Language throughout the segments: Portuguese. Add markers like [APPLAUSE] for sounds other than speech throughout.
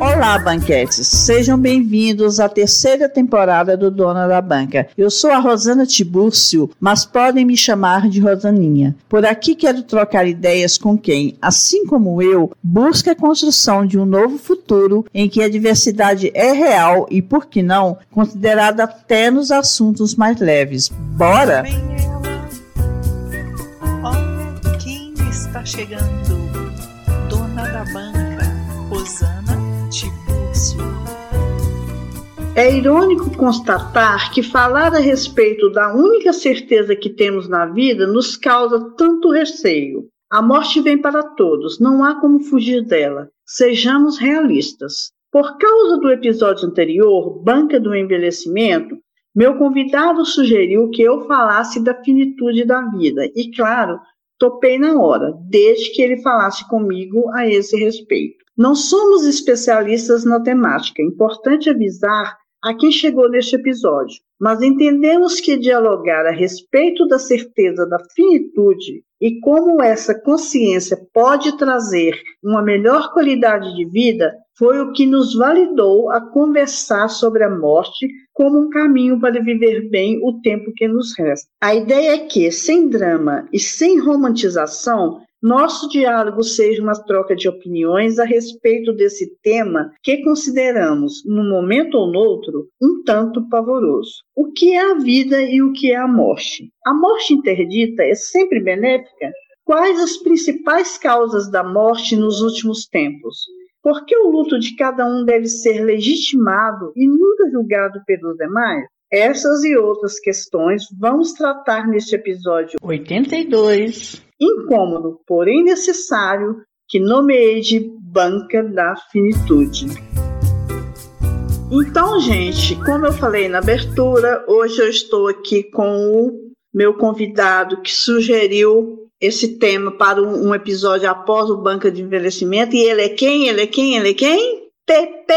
Olá, banquetes! Sejam bem-vindos à terceira temporada do Dona da Banca. Eu sou a Rosana Tibúrcio, mas podem me chamar de Rosaninha. Por aqui quero trocar ideias com quem, assim como eu, busca a construção de um novo futuro em que a diversidade é real e, por que não, considerada até nos assuntos mais leves. Bora! Olha quem está chegando! Dona da Banca, Rosana é irônico constatar que falar a respeito da única certeza que temos na vida nos causa tanto receio. A morte vem para todos, não há como fugir dela. Sejamos realistas. Por causa do episódio anterior, Banca do Envelhecimento, meu convidado sugeriu que eu falasse da finitude da vida. E, claro, topei na hora, desde que ele falasse comigo a esse respeito. Não somos especialistas na temática. Importante avisar a quem chegou neste episódio, mas entendemos que dialogar a respeito da certeza da finitude e como essa consciência pode trazer uma melhor qualidade de vida foi o que nos validou a conversar sobre a morte como um caminho para viver bem o tempo que nos resta. A ideia é que, sem drama e sem romantização, nosso diálogo seja uma troca de opiniões a respeito desse tema que consideramos, num momento ou noutro, um tanto pavoroso. O que é a vida e o que é a morte? A morte interdita é sempre benéfica? Quais as principais causas da morte nos últimos tempos? Por que o luto de cada um deve ser legitimado e nunca julgado pelos demais? Essas e outras questões vamos tratar neste episódio 82 incômodo, porém necessário, que nomeei de banca da finitude. Então, gente, como eu falei na abertura, hoje eu estou aqui com o meu convidado que sugeriu esse tema para um, episódio após o Banca de Envelhecimento. E ele é quem? Ele é quem? Ele é quem? Pepe!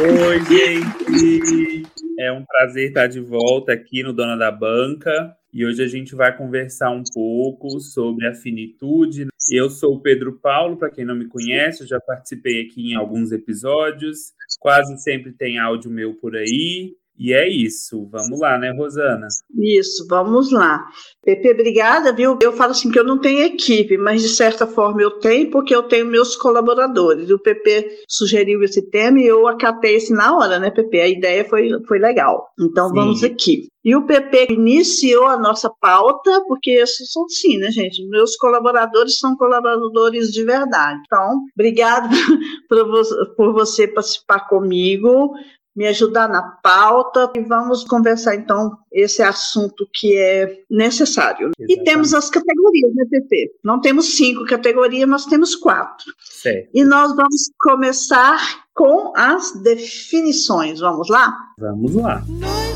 Oi, gente! É um prazer estar de volta aqui no Dona da Banca. E hoje a gente vai conversar um pouco sobre a finitude. Eu sou o Pedro Paulo, para quem não me conhece, já participei aqui em alguns episódios. Quase sempre tem áudio meu por aí. E é isso. Vamos lá, né, Rosana? Isso, vamos lá. Pepe, obrigada, viu? Eu falo assim que eu não tenho equipe, mas de certa forma eu tenho, porque eu tenho meus colaboradores. O PP sugeriu esse tema e eu acatei esse na hora, né, Pepe? A ideia foi, foi legal. Então Sim. vamos aqui. E o PP iniciou a nossa pauta, porque eu sou assim, né, gente? Meus colaboradores são colaboradores de verdade. Então, obrigado [LAUGHS] por você participar comigo me ajudar na pauta e vamos conversar então esse assunto que é necessário. Exatamente. E temos as categorias, né, PP? Não temos cinco categorias, nós temos quatro. Certo. E nós vamos começar com as definições. Vamos lá? Vamos lá. Noite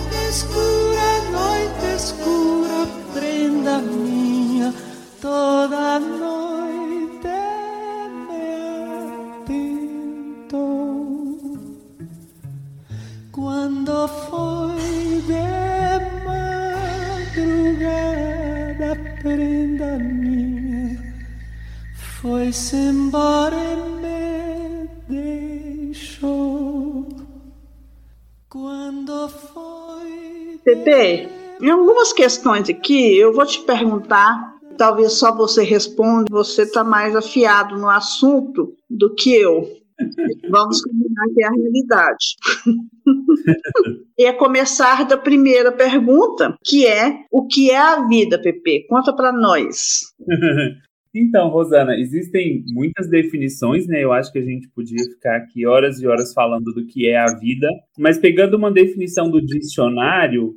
prenda minha, foi-se embora e me deixou. Quando foi. Pepe, em algumas questões aqui, eu vou te perguntar talvez só você responda, você está mais afiado no assunto do que eu. Vamos combinar que é a realidade. e é começar da primeira pergunta, que é o que é a vida, Pepe? Conta para nós. [LAUGHS] Então, Rosana, existem muitas definições, né? Eu acho que a gente podia ficar aqui horas e horas falando do que é a vida, mas pegando uma definição do dicionário,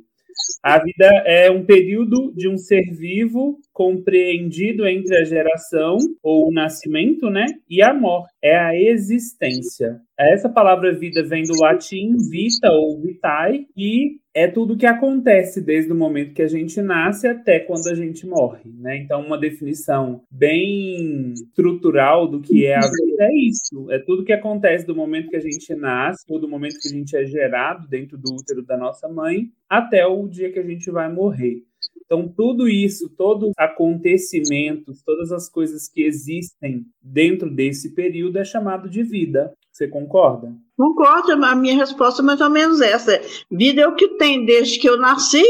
a vida é um período de um ser vivo compreendido entre a geração ou o nascimento, né, e a morte. É a existência. Essa palavra vida vem do latim vita ou vitae e é tudo que acontece desde o momento que a gente nasce até quando a gente morre, né? Então, uma definição bem estrutural do que é a vida é isso. É tudo que acontece do momento que a gente nasce ou do momento que a gente é gerado dentro do útero da nossa mãe até o dia que a gente vai morrer. Então, tudo isso, todos os acontecimentos, todas as coisas que existem dentro desse período é chamado de vida. Você concorda? Concordo, a minha resposta é mais ou menos essa. Vida é o que tem desde que eu nasci,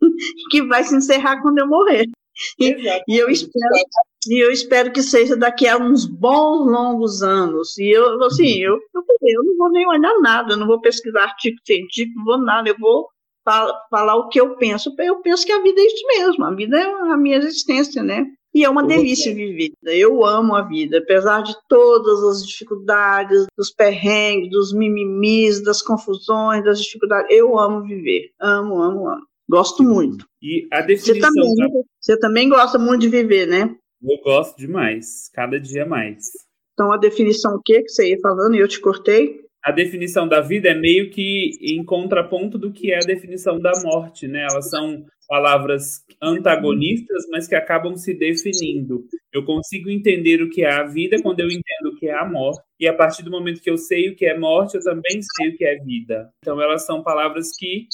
[LAUGHS] que vai se encerrar quando eu morrer. E, e, eu espero, e eu espero que seja daqui a uns bons, longos anos. E eu, assim, eu, eu, eu não vou nem olhar nada, eu não vou pesquisar artigo científico, não vou nada, eu vou falar o que eu penso. Eu penso que a vida é isso mesmo, a vida é a minha existência, né? E é uma delícia viver. Eu amo a vida, apesar de todas as dificuldades, dos perrengues, dos mimimis, das confusões, das dificuldades. Eu amo viver. Amo, amo, amo. Gosto muito. E a definição. Você também, da... você também gosta muito de viver, né? Eu gosto demais. Cada dia mais. Então, a definição o que que você ia falando e eu te cortei? A definição da vida é meio que em contraponto do que é a definição da morte, né? Elas são palavras antagonistas, mas que acabam se definindo. Eu consigo entender o que é a vida quando eu entendo o que é a morte, e a partir do momento que eu sei o que é morte, eu também sei o que é vida. Então elas são palavras que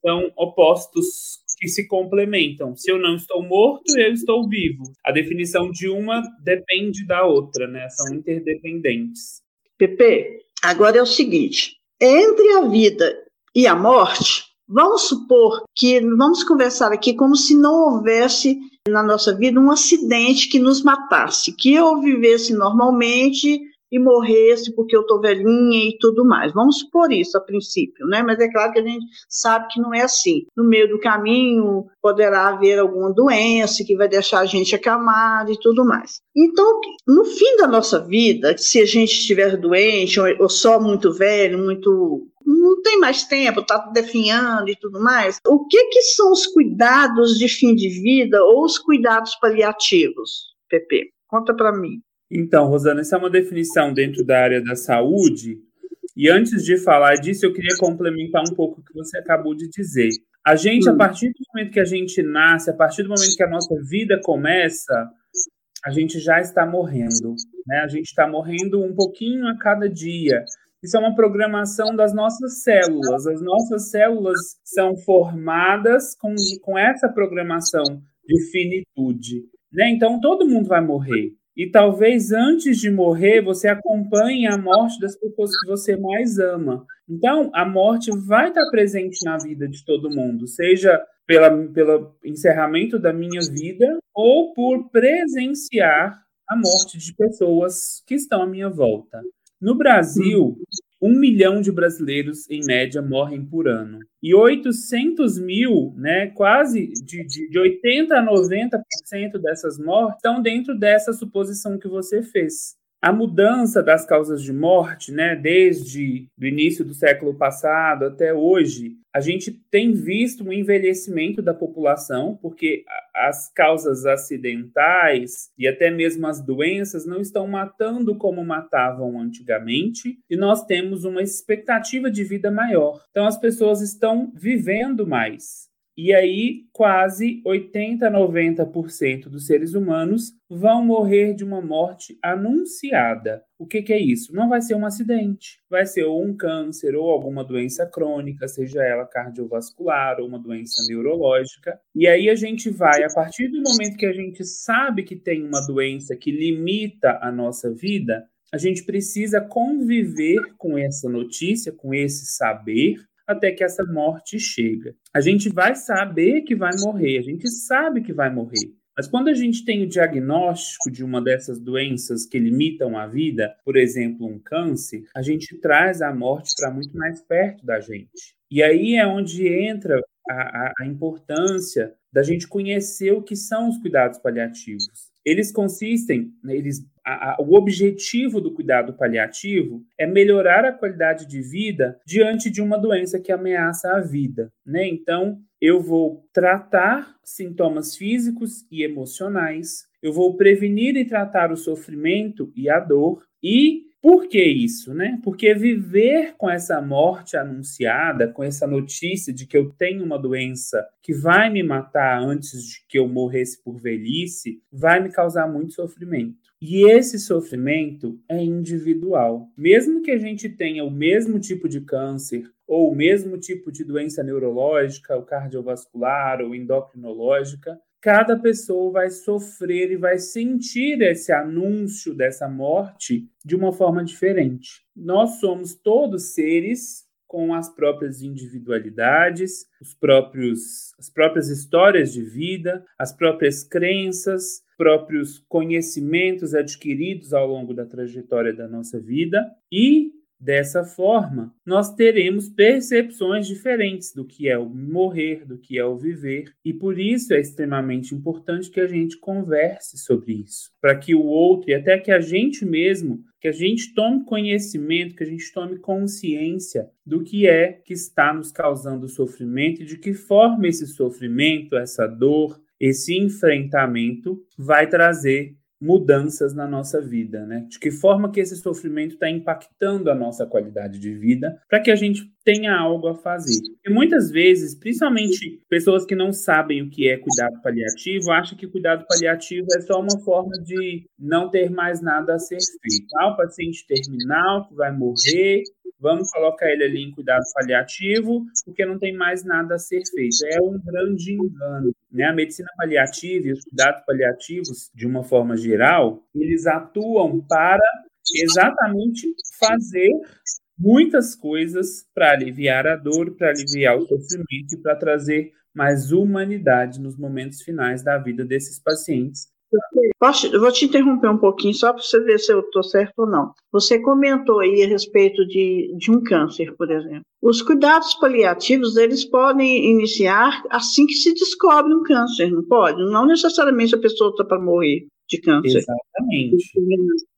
são opostos que se complementam. Se eu não estou morto, eu estou vivo. A definição de uma depende da outra, né? São interdependentes. Pepe, Agora é o seguinte: entre a vida e a morte, vamos supor que vamos conversar aqui como se não houvesse na nossa vida um acidente que nos matasse, que eu vivesse normalmente e morresse porque eu estou velhinha e tudo mais. Vamos supor isso a princípio, né? Mas é claro que a gente sabe que não é assim. No meio do caminho poderá haver alguma doença que vai deixar a gente acamada e tudo mais. Então, no fim da nossa vida, se a gente estiver doente ou só muito velho, muito não tem mais tempo, está definhando e tudo mais. O que, que são os cuidados de fim de vida ou os cuidados paliativos, Pepe? Conta para mim. Então, Rosana, essa é uma definição dentro da área da saúde. E antes de falar disso, eu queria complementar um pouco o que você acabou de dizer. A gente, a hum. partir do momento que a gente nasce, a partir do momento que a nossa vida começa, a gente já está morrendo. Né? A gente está morrendo um pouquinho a cada dia. Isso é uma programação das nossas células. As nossas células são formadas com, com essa programação de finitude. Né? Então, todo mundo vai morrer. E talvez antes de morrer, você acompanhe a morte das pessoas que você mais ama. Então, a morte vai estar presente na vida de todo mundo, seja pelo encerramento da minha vida ou por presenciar a morte de pessoas que estão à minha volta. No Brasil, um milhão de brasileiros, em média, morrem por ano. E 800 mil, né, quase de, de, de 80% a 90% dessas mortes estão dentro dessa suposição que você fez a mudança das causas de morte, né, desde o início do século passado até hoje, a gente tem visto um envelhecimento da população, porque as causas acidentais e até mesmo as doenças não estão matando como matavam antigamente, e nós temos uma expectativa de vida maior. Então as pessoas estão vivendo mais. E aí, quase 80, 90% dos seres humanos vão morrer de uma morte anunciada. O que, que, é isso? Não vai ser um acidente, vai ser ou um câncer ou alguma doença crônica, seja ela cardiovascular ou uma doença neurológica. E aí a gente vai, a partir do momento que a gente sabe que tem uma doença que limita a nossa vida, a gente precisa conviver com essa notícia, com esse saber, até que essa morte chega. A gente vai saber que vai morrer, a gente sabe que vai morrer. Mas quando a gente tem o diagnóstico de uma dessas doenças que limitam a vida, por exemplo, um câncer, a gente traz a morte para muito mais perto da gente. E aí é onde entra a, a, a importância da gente conhecer o que são os cuidados paliativos. Eles consistem, né, eles a, a, o objetivo do cuidado paliativo é melhorar a qualidade de vida diante de uma doença que ameaça a vida, né? Então, eu vou tratar sintomas físicos e emocionais, eu vou prevenir e tratar o sofrimento e a dor e Por que isso, né? Porque viver com essa morte anunciada, com essa notícia de que eu tenho uma doença que vai me matar antes de que eu morresse por velhice, vai me causar muito sofrimento. E esse sofrimento é individual. Mesmo que a gente tenha o mesmo tipo de câncer, ou o mesmo tipo de doença neurológica, ou cardiovascular, ou endocrinológica, cada pessoa vai sofrer e vai sentir esse anúncio dessa morte de uma forma diferente. Nós somos todos seres com as próprias individualidades, os próprios, as próprias histórias de vida, as próprias crenças, próprios conhecimentos adquiridos ao longo da trajetória da nossa vida e Dessa forma, nós teremos percepções diferentes do que é o morrer, do que é o viver, e por isso é extremamente importante que a gente converse sobre isso, para que o outro e até que a gente mesmo, que a gente tome conhecimento, que a gente tome consciência do que é que está nos causando sofrimento e de que forma esse sofrimento, essa dor, esse enfrentamento vai trazer mudanças na nossa vida, né? De que forma que esse sofrimento está impactando a nossa qualidade de vida, para que a gente tenha algo a fazer. E muitas vezes, principalmente pessoas que não sabem o que é cuidado paliativo, acham que cuidado paliativo é só uma forma de não ter mais nada a ser feito. Ah, o paciente terminal que vai morrer, vamos colocar ele ali em cuidado paliativo, porque não tem mais nada a ser feito. É um grande engano. Né? A medicina paliativa e os cuidados paliativos, de uma forma geral, eles atuam para exatamente fazer muitas coisas para aliviar a dor, para aliviar o sofrimento e para trazer mais humanidade nos momentos finais da vida desses pacientes Posso, eu vou te interromper um pouquinho só para você ver se eu estou certo ou não. Você comentou aí a respeito de, de um câncer, por exemplo. Os cuidados paliativos, eles podem iniciar assim que se descobre um câncer, não pode? Não necessariamente a pessoa está para morrer de câncer. Exatamente.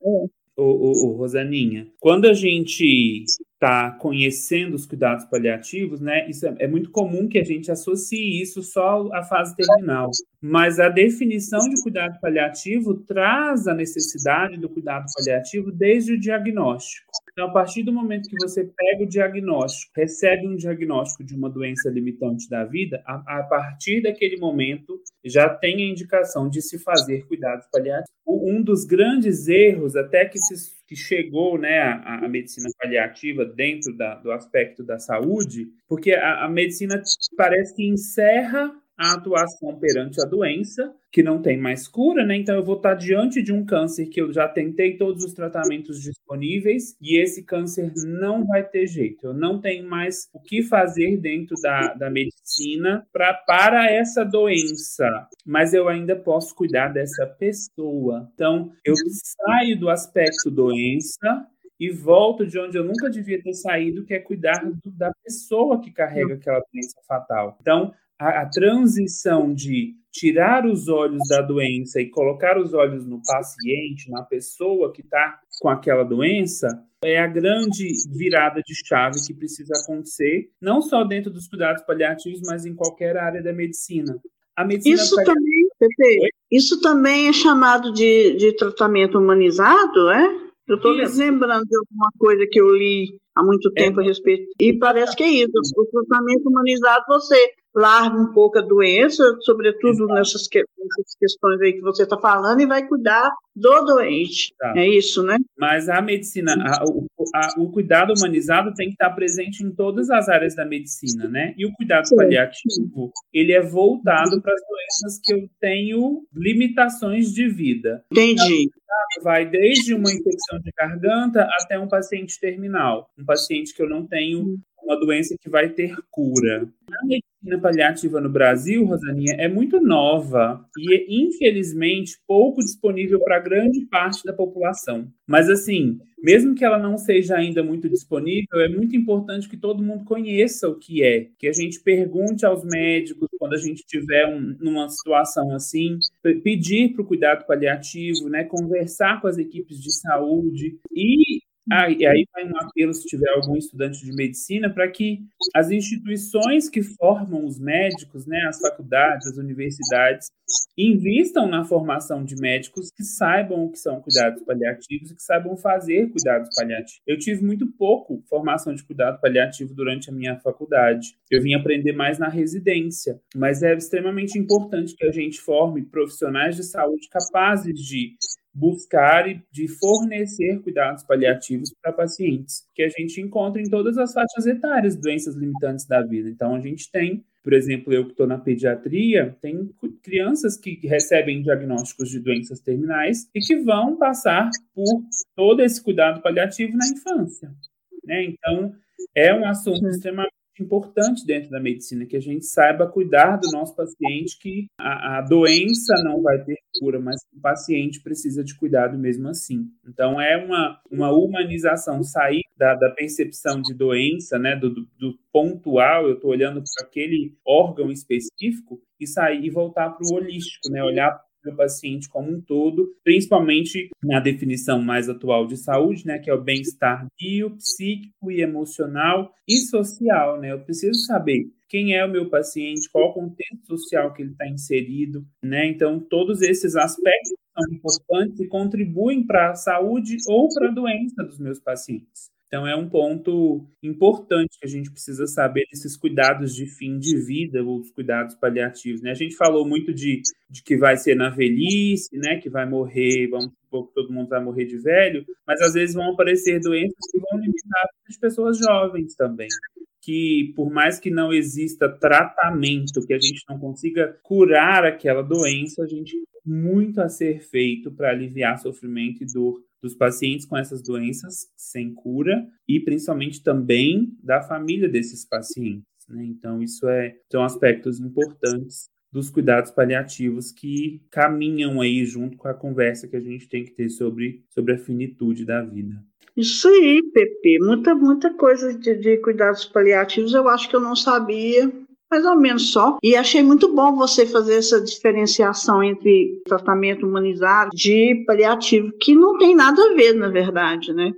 É. O, o, o, Rosaninha, quando a gente está conhecendo os cuidados paliativos, né? Isso é, é, muito comum que a gente associe isso só à fase terminal. Mas a definição de cuidado paliativo traz a necessidade do cuidado paliativo desde o diagnóstico. Então, a partir do momento que você pega o diagnóstico, recebe um diagnóstico de uma doença limitante da vida, a, a partir daquele momento já tem a indicação de se fazer cuidados paliativos. Um dos grandes erros, até que se que chegou né, a, a medicina paliativa dentro da, do aspecto da saúde, porque a, a medicina parece que encerra a atuação perante a doença, que não tem mais cura, né? Então eu vou estar diante de um câncer que eu já tentei todos os tratamentos disponíveis e esse câncer não vai ter jeito. Eu não tenho mais o que fazer dentro da, da medicina pra, para essa doença, mas eu ainda posso cuidar dessa pessoa. Então eu saio do aspecto doença e volto de onde eu nunca devia ter saído, que é cuidar do, da pessoa que carrega aquela doença fatal. Então, a, a transição de tirar os olhos da doença e colocar os olhos no paciente, na pessoa que está com aquela doença, é a grande virada de chave que precisa acontecer, não só dentro dos cuidados paliativos, mas em qualquer área da medicina. A medicina isso paliativa... também, Pepe, isso também é chamado de, de tratamento humanizado, é? Eu estou lembrando de alguma coisa que eu li há muito é. tempo é. a respeito. E parece que é isso. O tratamento humanizado, você larga um pouco a doença, sobretudo nessas, que, nessas, questões aí que você está falando, e vai cuidar do doente. Tá. É isso, né? Mas a medicina, a, o, a, o, cuidado humanizado tem que estar presente em todas as áreas da medicina, né? E o cuidado Sim. paliativo, ele é voltado para as doenças que eu tenho limitações de vida. Entendi. Então, vai desde uma infecção de garganta até um paciente terminal, um paciente que eu não tenho uma doença que vai ter cura. A medicina paliativa no Brasil, Rosaninha, é muito nova e é, infelizmente, pouco disponível para grande parte da população. Mas, assim, mesmo que ela não seja ainda muito disponível, é muito importante que todo mundo conheça o que é, que a gente pergunte aos médicos quando a gente tiver um, numa situação assim, pedir para o cuidado paliativo, né, conversar com as equipes de saúde e Ah, e aí vai um apelo, se tiver algum estudante de medicina, para que as instituições que formam os médicos, né, as faculdades, as universidades, invistam na formação de médicos que saibam o que são cuidados paliativos e que saibam fazer cuidados paliativos. Eu tive muito pouco formação de cuidado paliativo durante a minha faculdade. Eu vim aprender mais na residência, mas é extremamente importante que a gente forme profissionais de saúde capazes de buscar e de fornecer cuidados paliativos para pacientes, que a gente encontra em todas as faixas etárias, doenças limitantes da vida. Então, a gente tem, por exemplo, eu que estou na pediatria, tem crianças que recebem diagnósticos de doenças terminais e que vão passar por todo esse cuidado paliativo na infância. Né? Então, é um assunto extremamente importante dentro da medicina, que a gente saiba cuidar do nosso paciente, que a, a, doença não vai ter cura, mas o paciente precisa de cuidado mesmo assim. Então, é uma, uma humanização, sair da, da percepção de doença, né, do, do, do pontual, eu estou olhando para aquele órgão específico, e sair e voltar para o holístico, né, olhar do paciente como um todo, principalmente na definição mais atual de saúde, né, que é o bem-estar bio, psíquico e emocional e social, né? Eu preciso saber quem é o meu paciente, qual o contexto social que ele está inserido, né? Então, todos esses aspectos são importantes e contribuem para a saúde ou para a doença dos meus pacientes. Então, é um ponto importante que a gente precisa saber desses cuidados de fim de vida, os cuidados paliativos. Né? A gente falou muito de, de que vai ser na velhice, né? que vai morrer, vamos supor que todo mundo vai morrer de velho, mas às vezes vão aparecer doenças que vão limitar as pessoas jovens também que por mais que não exista tratamento, que a gente não consiga curar aquela doença, a gente tem muito a ser feito para aliviar sofrimento e dor dos pacientes com essas doenças sem cura e principalmente também da família desses pacientes. Né? Então, isso é, são aspectos importantes dos cuidados paliativos que caminham aí junto com a conversa que a gente tem que ter sobre, sobre a finitude da vida. Isso aí, Pepe. Muita, muita coisa de, de cuidados paliativos eu acho que eu não sabia mais ou menos só. E achei muito bom você fazer essa diferenciação entre tratamento humanizado de paliativo, que não tem nada a ver, na verdade, né?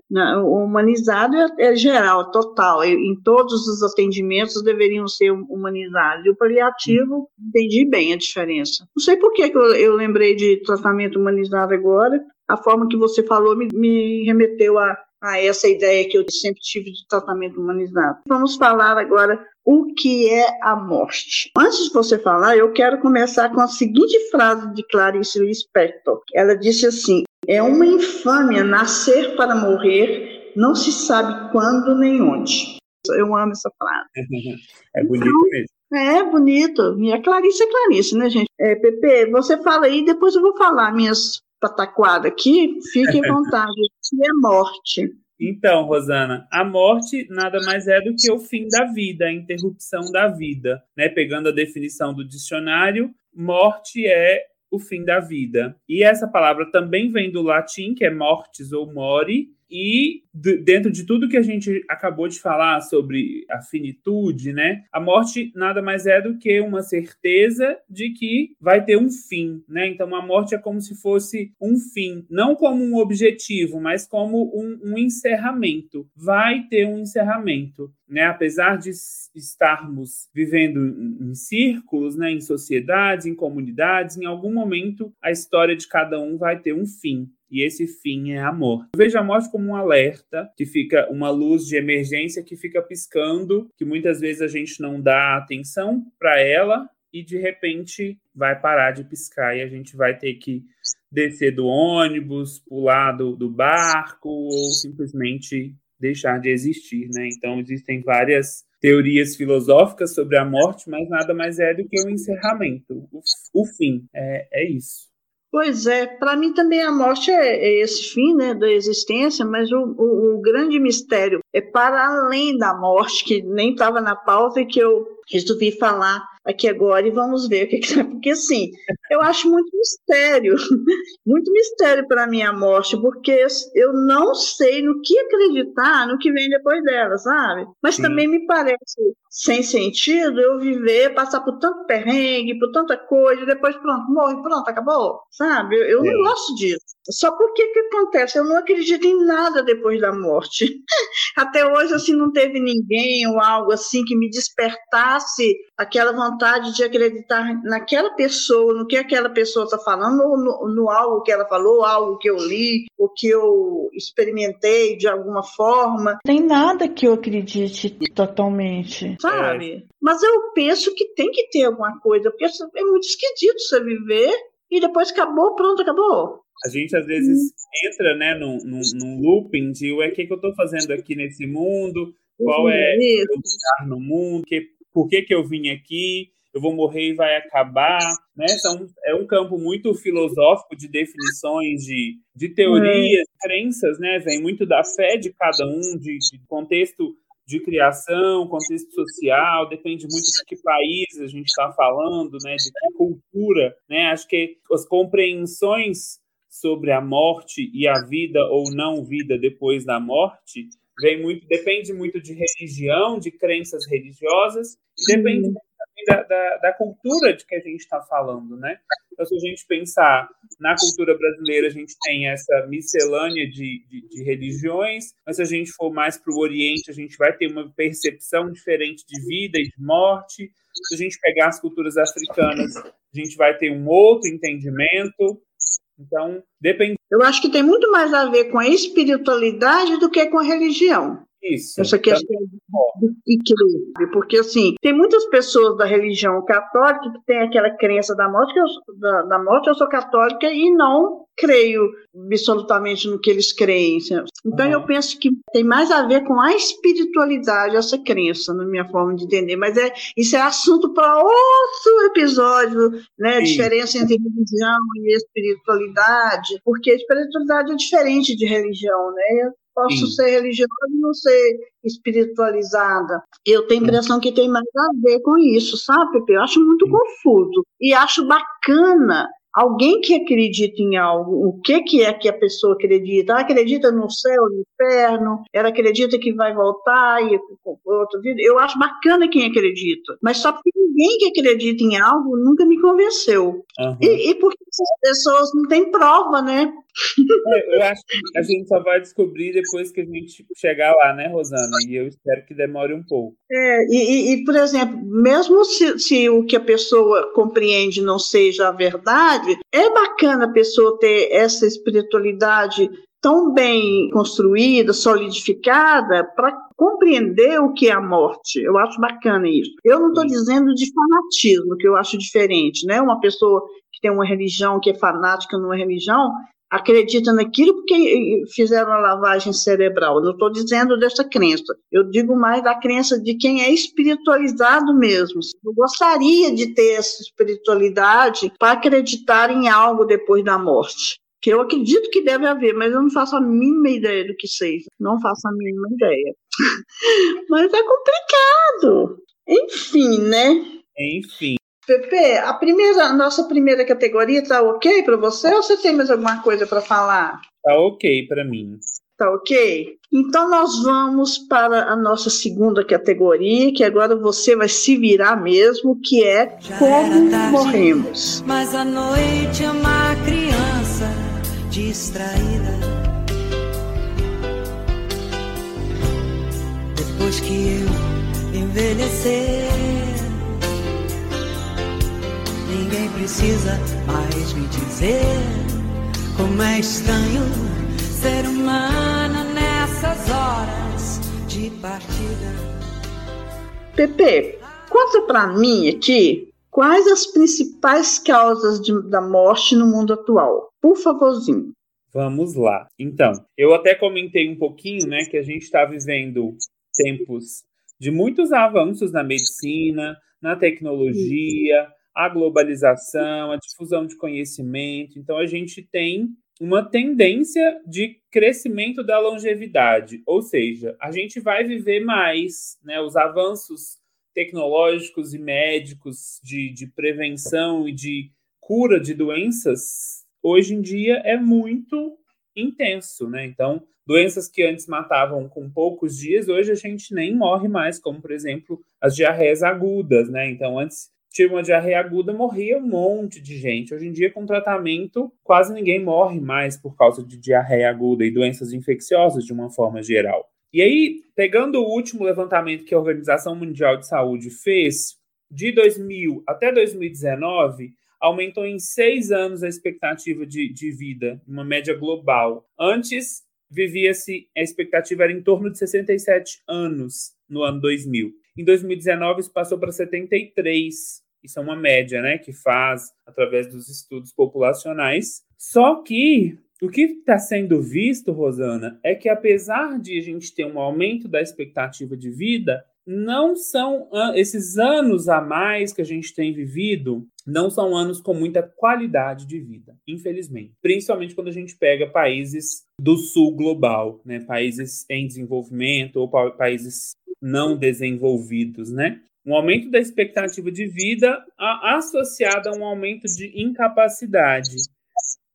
O humanizado é, é geral, total. Em todos os atendimentos deveriam ser humanizados. E o paliativo, entendi bem a diferença. Não sei por que eu, eu lembrei de tratamento humanizado agora. A forma que você falou me, me remeteu a a essa ideia que eu sempre tive de tratamento humanizado. Vamos falar agora o que é a morte. Antes de você falar, eu quero começar com a seguinte frase de Clarice Lispector. Ela disse assim: É uma infâmia nascer para morrer, não se sabe quando nem onde. Eu amo essa frase. [LAUGHS] É bonito então, mesmo. É bonito. E a Clarice é Clarice, né, gente? É, Pepe, você fala aí, depois eu vou falar minhas pataquadas aqui. Fique à [LAUGHS] vontade. O que é morte? Então, Rosana, a morte nada mais é do que o fim da vida, a interrupção da vida. Né? Pegando a definição do dicionário, morte é o fim da vida. E essa palavra também vem do latim, que é mortis ou mori, e dentro de tudo que a gente acabou de falar sobre a finitude, né? A morte nada mais é do que uma certeza de que vai ter um fim, né? Então a morte é como se fosse um fim, não como um objetivo, mas como um, um encerramento. Vai ter um encerramento. Né, apesar de estarmos vivendo em círculos, né, em sociedades, em comunidades, em algum momento a história de cada um vai ter um fim e esse fim é a morte. Eu vejo a morte como um alerta, que fica uma luz de emergência que fica piscando, que muitas vezes a gente não dá atenção para ela e de repente vai parar de piscar e a gente vai ter que descer do ônibus, pular do, do barco ou simplesmente deixar de existir, né? Então existem várias teorias filosóficas sobre a morte, mas nada mais é do que o encerramento, o, o fim. É, é isso. Pois é, para mim também a morte é, é, esse fim né, da existência, mas o, o, o, grande mistério é para além da morte, que nem estava na pauta e que eu resolvi falar aqui agora e vamos ver o que, que porque assim, eu acho muito mistério, [LAUGHS] muito mistério para a morte, porque eu não sei no que acreditar no que vem depois dela, sabe? Mas Sim. também me parece sem sentido eu viver, passar por tanto perrengue, por tanta coisa, e depois pronto, morre, pronto, acabou, sabe? Eu, eu é. não gosto disso. Só porque que acontece? Eu não acredito em nada depois da morte. [LAUGHS] Até hoje, assim, não teve ninguém ou algo assim que me despertasse aquela vontade de acreditar naquela pessoa, no que aquela pessoa está falando, ou no, no, algo que ela falou, algo que eu li, o que eu experimentei de alguma forma. Tem nada que eu acredite totalmente, sabe? É. Mas eu penso que tem que ter alguma coisa, porque é muito esquisito você viver e depois acabou, pronto, acabou. A gente às vezes uhum. entra né, num, num, num looping de o que, que eu estou fazendo aqui nesse mundo, qual é o lugar no mundo, que, por que, que eu vim aqui, eu vou morrer e vai acabar. Né? Então, é um campo muito filosófico de definições, de, de teorias, é. crenças, né? Vem muito da fé de cada um, de, de contexto de criação, contexto social, depende muito de que país a gente está falando, né, de que cultura, né, acho que as compreensões sobre a morte e a vida ou não vida depois da morte vem muito depende muito de religião, de crenças religiosas e depende uhum. da, da, da, cultura de que a gente está falando, né? Então, se a gente pensar na cultura brasileira, a gente tem essa miscelânea de, de, de religiões, mas se a gente for mais para o Oriente, a gente vai ter uma percepção diferente de vida e de morte. Se a gente pegar as culturas africanas, a gente vai ter um outro entendimento. Então, depende. Eu acho que tem muito mais a ver com a espiritualidade do que com a religião. Isso. Essa questão do equilíbrio. Porque, assim, tem muitas pessoas da religião católica que têm aquela crença da morte, que eu, da, da morte, eu sou católica e não creio absolutamente no que eles creem. Então, uhum. eu penso que tem mais a ver com a espiritualidade, essa crença, na minha forma de entender. Mas é, isso é assunto para outro episódio, né? A diferença entre religião e espiritualidade, porque a espiritualidade é diferente de religião, né? Posso Sim. ser religiosa e não ser espiritualizada. Eu tenho a impressão que tem mais a ver com isso, sabe, Pepe? Eu acho muito Sim. confuso. E acho bacana alguém que acredita em algo, o que, que é que a pessoa acredita? Ela acredita no céu, no inferno, ela acredita que vai voltar e outra vida. Eu acho bacana quem acredita, mas só porque ninguém que acredita em algo nunca me convenceu. Uhum. E, e porque essas pessoas não têm prova, né? É, eu acho que a gente só vai descobrir depois que a gente chegar lá, né, Rosana? E eu espero que demore um pouco. É, e, e por exemplo, mesmo se, se, o que a pessoa compreende não seja a verdade, é bacana a pessoa ter essa espiritualidade tão bem construída, solidificada, para compreender o que é a morte. Eu acho bacana isso. Eu não estou dizendo de fanatismo, que eu acho diferente, né? Uma pessoa que tem uma religião, que é fanática numa religião, acredita naquilo porque fizeram a lavagem cerebral. Eu não estou dizendo dessa crença. Eu digo mais da crença de quem é espiritualizado mesmo. Eu gostaria de ter essa espiritualidade para acreditar em algo depois da morte. Que eu acredito que deve haver, mas eu não faço a mínima ideia do que seja. Não faço a mínima ideia. [LAUGHS] mas é complicado. Enfim, né? Enfim. Pepe, a primeira, a nossa primeira categoria está ok para você ou você tem mais alguma coisa para falar? Tá ok para mim. Tá ok? Então nós vamos para a nossa segunda categoria, que agora você vai se virar mesmo, que é Já como tarde, morremos. Mas a noite é uma criança distraída. Depois que eu envelhecer precisa mais me dizer como é estranho ser humano nessas horas de partida. Pepe, conta para mim aqui quais as principais causas de, da morte no mundo atual. Por favorzinho. Vamos lá. Então, eu até comentei um pouquinho, né, que a gente está vivendo tempos de muitos avanços na medicina, na tecnologia, a globalização, a difusão de conhecimento. Então, a gente tem uma tendência de crescimento da longevidade, ou seja, a gente vai viver mais, né? Os avanços tecnológicos e médicos de, de prevenção e de cura de doenças hoje em dia é muito intenso, né? Então, doenças que antes matavam com poucos dias, hoje a gente nem morre mais, como por exemplo as diarreias agudas, né? Então, antes tive uma diarreia aguda, morria um monte de gente. Hoje em dia, com tratamento, quase ninguém morre mais por causa de diarreia aguda e doenças infecciosas de uma forma geral. E aí, pegando o último levantamento que a Organização Mundial de Saúde fez, de 2000 até 2019, aumentou em seis anos a expectativa de, de vida, uma média global. Antes, vivia-se, a expectativa era em torno de 67 anos no ano 2000. Em 2019, isso passou para 73. Isso é uma média, né, que faz através dos estudos populacionais. Só que o que está sendo visto, Rosana, é que apesar de a gente ter um aumento da expectativa de vida, não são esses anos a mais que a gente tem vivido, não são anos com muita qualidade de vida, infelizmente. Principalmente quando a gente pega países do sul global, né? Países em desenvolvimento ou pa países não desenvolvidos, né? Um aumento da expectativa de vida associado a um aumento de incapacidade.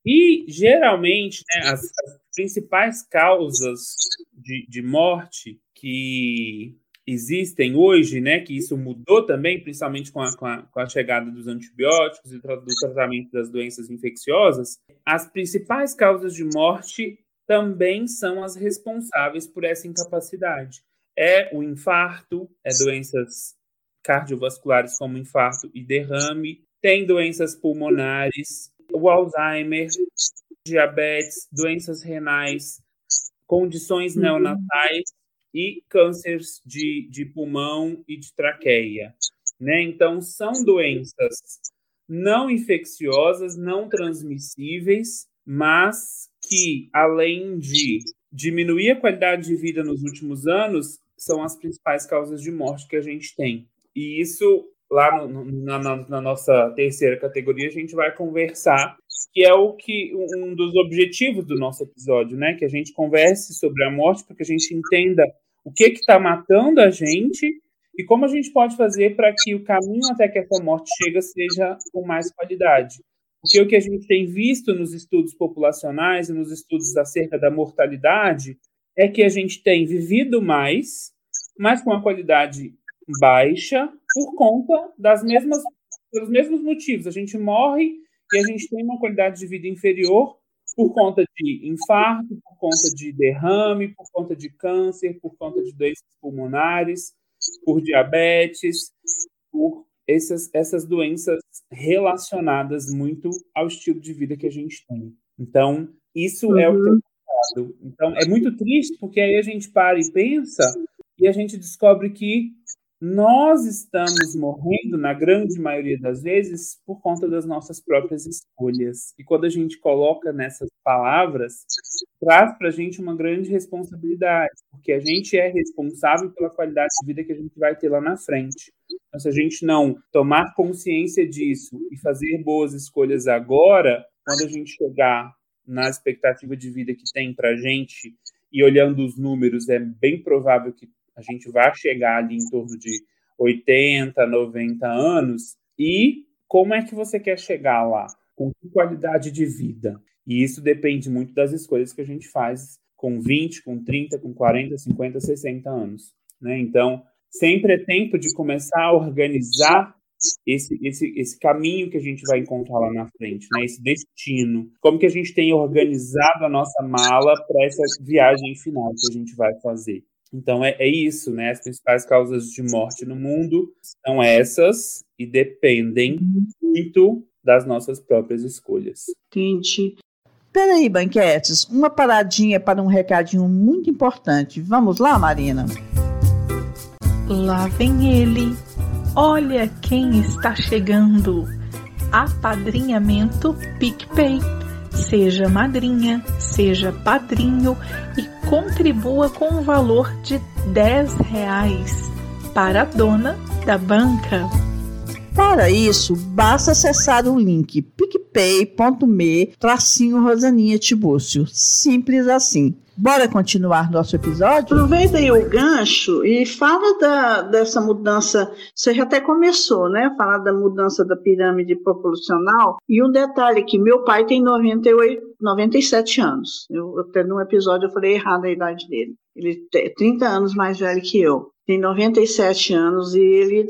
E, geralmente, né, as, as, principais causas de, de morte que existem hoje, né, que isso mudou também, principalmente com a, com a, com a chegada dos antibióticos e do tratamento das doenças infecciosas, as principais causas de morte também são as responsáveis por essa incapacidade. É o infarto, é doenças cardiovasculares como infarto e derrame, tem doenças pulmonares, o Alzheimer, diabetes, doenças renais, condições uhum. neonatais e cânceres de, de pulmão e de traqueia. Né? Então, são doenças não infecciosas, não transmissíveis, mas que, além de diminuir a qualidade de vida nos últimos anos, são as principais causas de morte que a gente tem. E isso lá no, na, na, nossa terceira categoria, a gente vai conversar, que é o que um dos objetivos do nosso episódio, né? Que a gente converse sobre a morte, para que a gente entenda o que está matando a gente e como a gente pode fazer para que o caminho até que essa morte chega seja com mais qualidade. Porque o que a gente tem visto nos estudos populacionais e nos estudos acerca da mortalidade é que a gente tem vivido mais, mas com uma qualidade baixa por conta das mesmas pelos mesmos motivos. A gente morre e a gente tem uma qualidade de vida inferior por conta de infarto, por conta de derrame, por conta de câncer, por conta de doenças pulmonares, por diabetes, por essas, essas doenças relacionadas muito ao estilo de vida que a gente tem. Então, isso uhum. é o que é uhum. Então, é muito triste, porque aí a gente para e pensa e a gente descobre que nós estamos morrendo, na grande maioria das vezes, por conta das nossas próprias escolhas. E quando a gente coloca nessas palavras, traz para a gente uma grande responsabilidade, porque a gente é responsável pela qualidade de vida que a gente vai ter lá na frente. Então, se a gente não tomar consciência disso e fazer boas escolhas agora, quando a gente chegar na expectativa de vida que tem para a gente, e olhando os números, é bem provável que a gente vai chegar ali em torno de 80, 90 anos. E como é que você quer chegar lá? Com que qualidade de vida? E isso depende muito das escolhas que a gente faz com 20, com 30, com 40, 50, 60 anos. Né? Então, sempre é tempo de começar a organizar esse, esse, esse caminho que a gente vai encontrar lá na frente, né? esse destino. Como que a gente tem organizado a nossa mala para essa viagem final que a gente vai fazer. Então é, é, isso, né? As principais causas de morte no mundo são essas e dependem muito das nossas próprias escolhas. Entendi. Peraí, banquetes, uma paradinha para um recadinho muito importante. Vamos lá, Marina? Lá vem ele. Olha quem está chegando. Apadrinhamento PicPay. Seja madrinha, seja padrinho e contribua com o valor de 10 reais para a dona da banca. Para isso, basta acessar o link picpay.me tracinho Rosaninha Tibúrcio. Simples assim. Bora continuar nosso episódio? Aproveita aí o gancho e fala da, dessa mudança. Você já até começou, né? Falar da mudança da pirâmide populacional. E um detalhe que meu pai tem 98, 97 anos. Eu, até num episódio eu falei errado a idade dele. Ele é 30 anos mais velho que eu. Tem 97 anos e ele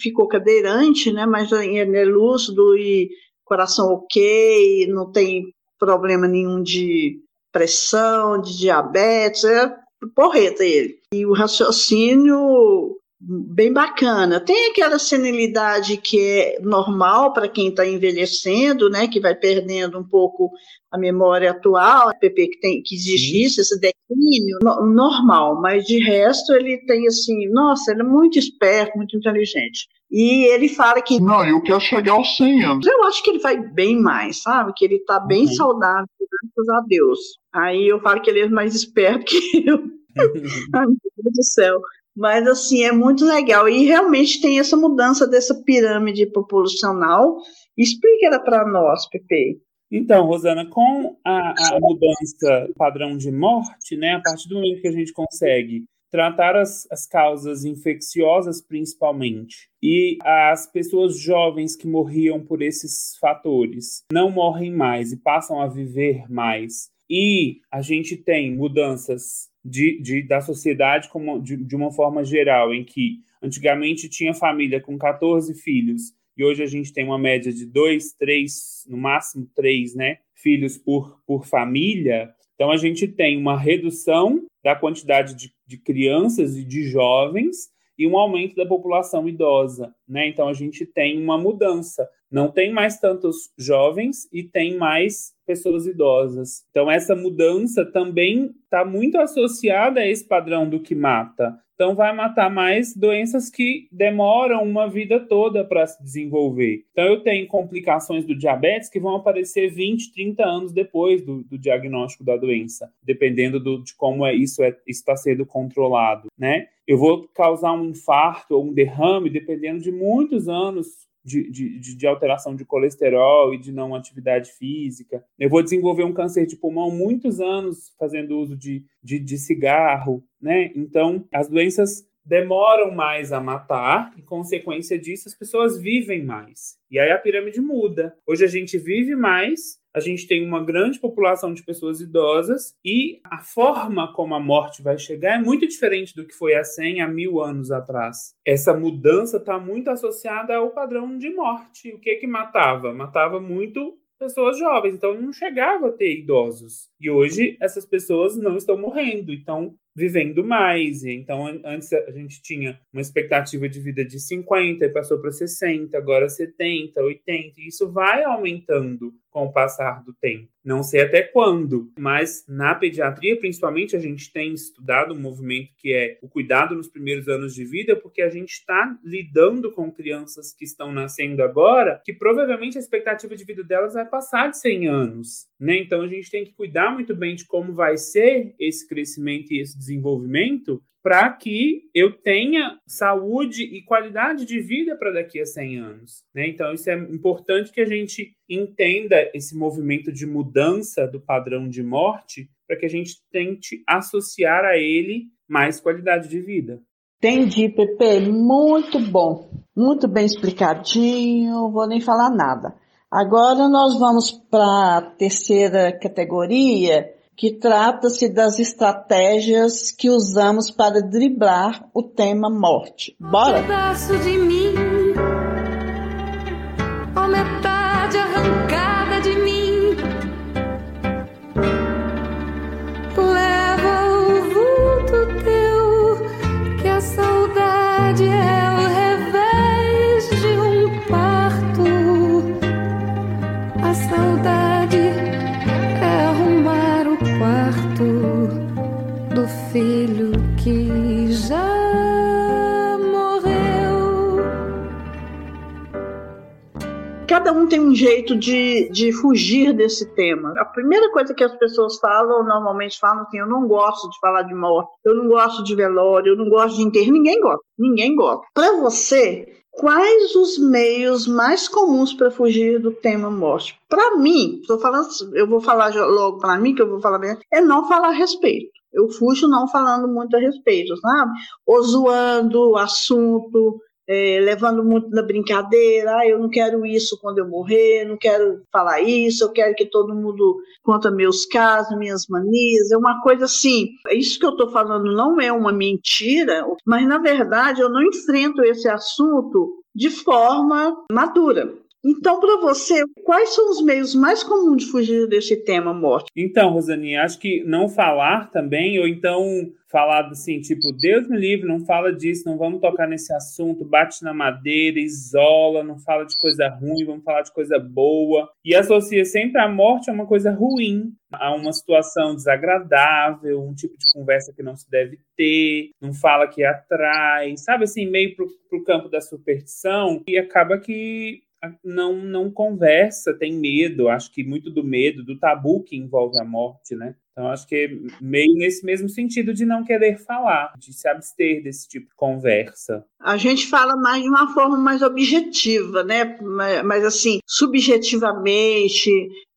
ficou cadeirante, né? Mas é lúcido e coração ok, não tem problema nenhum de pressão, de diabetes, é porreta ele. E o raciocínio bem bacana. Tem aquela senilidade que é normal para quem está envelhecendo, né, que vai perdendo um pouco a memória atual, PP que tem que existe isso, esse declínio no, normal, mas de resto ele tem assim, nossa, ele é muito esperto, muito inteligente. E ele fala que não, eu quero chegar aos 100 anos. Eu acho que ele vai bem mais, sabe? Que ele está bem uhum. saudável, graças a Deus. Aí eu falo que ele é mais esperto [LAUGHS] que eu. [LAUGHS] Ai, meu Deus do céu. Mas, assim, é muito legal. E realmente tem essa mudança dessa pirâmide populacional. Explica ela para nós, Pepe. Então, Rosana, com a, a, mudança padrão de morte, né, a partir do momento que a gente consegue tratar as, as causas infecciosas, principalmente, e as pessoas jovens que morriam por esses fatores não morrem mais e passam a viver mais, e a gente tem mudanças de, de, da sociedade como, de, de uma forma geral, em que antigamente tinha família com 14 filhos e hoje a gente tem uma média de dois, três, no máximo três, né, filhos por, por família. Então a gente tem uma redução da quantidade de, de crianças e de jovens e um aumento da população idosa, né? Então a gente tem uma mudança. Não tem mais tantos jovens e tem mais pessoas idosas. Então, essa mudança também está muito associada a esse padrão do que mata. Então, vai matar mais doenças que demoram uma vida toda para se desenvolver. Então, eu tenho complicações do diabetes que vão aparecer 20, 30 anos depois do, do diagnóstico da doença, dependendo do, de como é, isso é, está sendo controlado, né? Eu vou causar um infarto ou um derrame dependendo de muitos anos de, de, de, alteração de colesterol e de não atividade física. Eu vou desenvolver um câncer de pulmão muitos anos fazendo uso de, de, de cigarro, né? Então, as doenças demoram mais a matar, e consequência disso, as pessoas vivem mais. E aí a pirâmide muda. Hoje a gente vive mais, a gente tem uma grande população de pessoas idosas e a forma como a morte vai chegar é muito diferente do que foi há 100, há mil anos atrás. Essa mudança está muito associada ao padrão de morte. O que que matava? Matava muito pessoas jovens, então não chegava a ter idosos. E hoje essas pessoas não estão morrendo, então vivendo mais. Então, antes a gente tinha uma expectativa de vida de 50 e passou para 60, agora 70, 80, e isso vai aumentando com o passar do tempo. Não sei até quando, mas na pediatria, principalmente, a gente tem estudado um movimento que é o cuidado nos primeiros anos de vida, porque a gente está lidando com crianças que estão nascendo agora, que provavelmente a expectativa de vida delas vai passar de 100 anos. Né? Então, a gente tem que cuidar muito bem de como vai ser esse crescimento e esse desenvolvimento para que eu tenha saúde e qualidade de vida para daqui a 100 anos. Né? Então, isso é importante que a gente entenda esse movimento de mudança do padrão de morte para que a gente tente associar a ele mais qualidade de vida. Entendi, Pepe. Muito bom. Muito bem explicadinho. Vou nem falar nada. Agora nós vamos para a terceira categoria, que trata-se das estratégias que usamos para driblar o tema morte. Bora? Um Cada um tem um jeito de, de fugir desse tema. A primeira coisa que as pessoas falam, normalmente falam assim: eu não gosto de falar de morte, eu não gosto de velório, eu não gosto de enterro. Ninguém gosta, ninguém gosta. Para você, quais os meios mais comuns para fugir do tema morte? Para mim, tô falando, eu vou falar logo para mim, que eu vou falar bem, é não falar a respeito. Eu fujo não falando muito a respeito, sabe? Ou zoando o assunto, é, levando muito na brincadeira, ah, eu não quero isso quando eu morrer, não quero falar isso, eu quero que todo mundo conta meus casos, minhas manias, é uma coisa assim, isso que eu estou falando não é uma mentira, mas na verdade eu não enfrento esse assunto de forma madura. Então, para você, quais são os meios mais comuns de fugir desse tema morte? Então, Rosaninha, acho que não falar também, ou então falar assim, tipo, Deus me livre, não fala disso, não vamos tocar nesse assunto, bate na madeira, isola, não fala de coisa ruim, vamos falar de coisa boa. E associa sempre a morte a uma coisa ruim, a uma situação desagradável, um tipo de conversa que não se deve ter, não fala que atrai, sabe assim, meio pro, pro campo da superstição, e acaba que não, não conversa, tem medo, acho que muito do medo, do tabu que envolve a morte, né? Então, acho que meio nesse mesmo sentido de não querer falar, de se abster desse tipo de conversa. A gente fala mais de uma forma mais objetiva, né? Mas, assim, subjetivamente,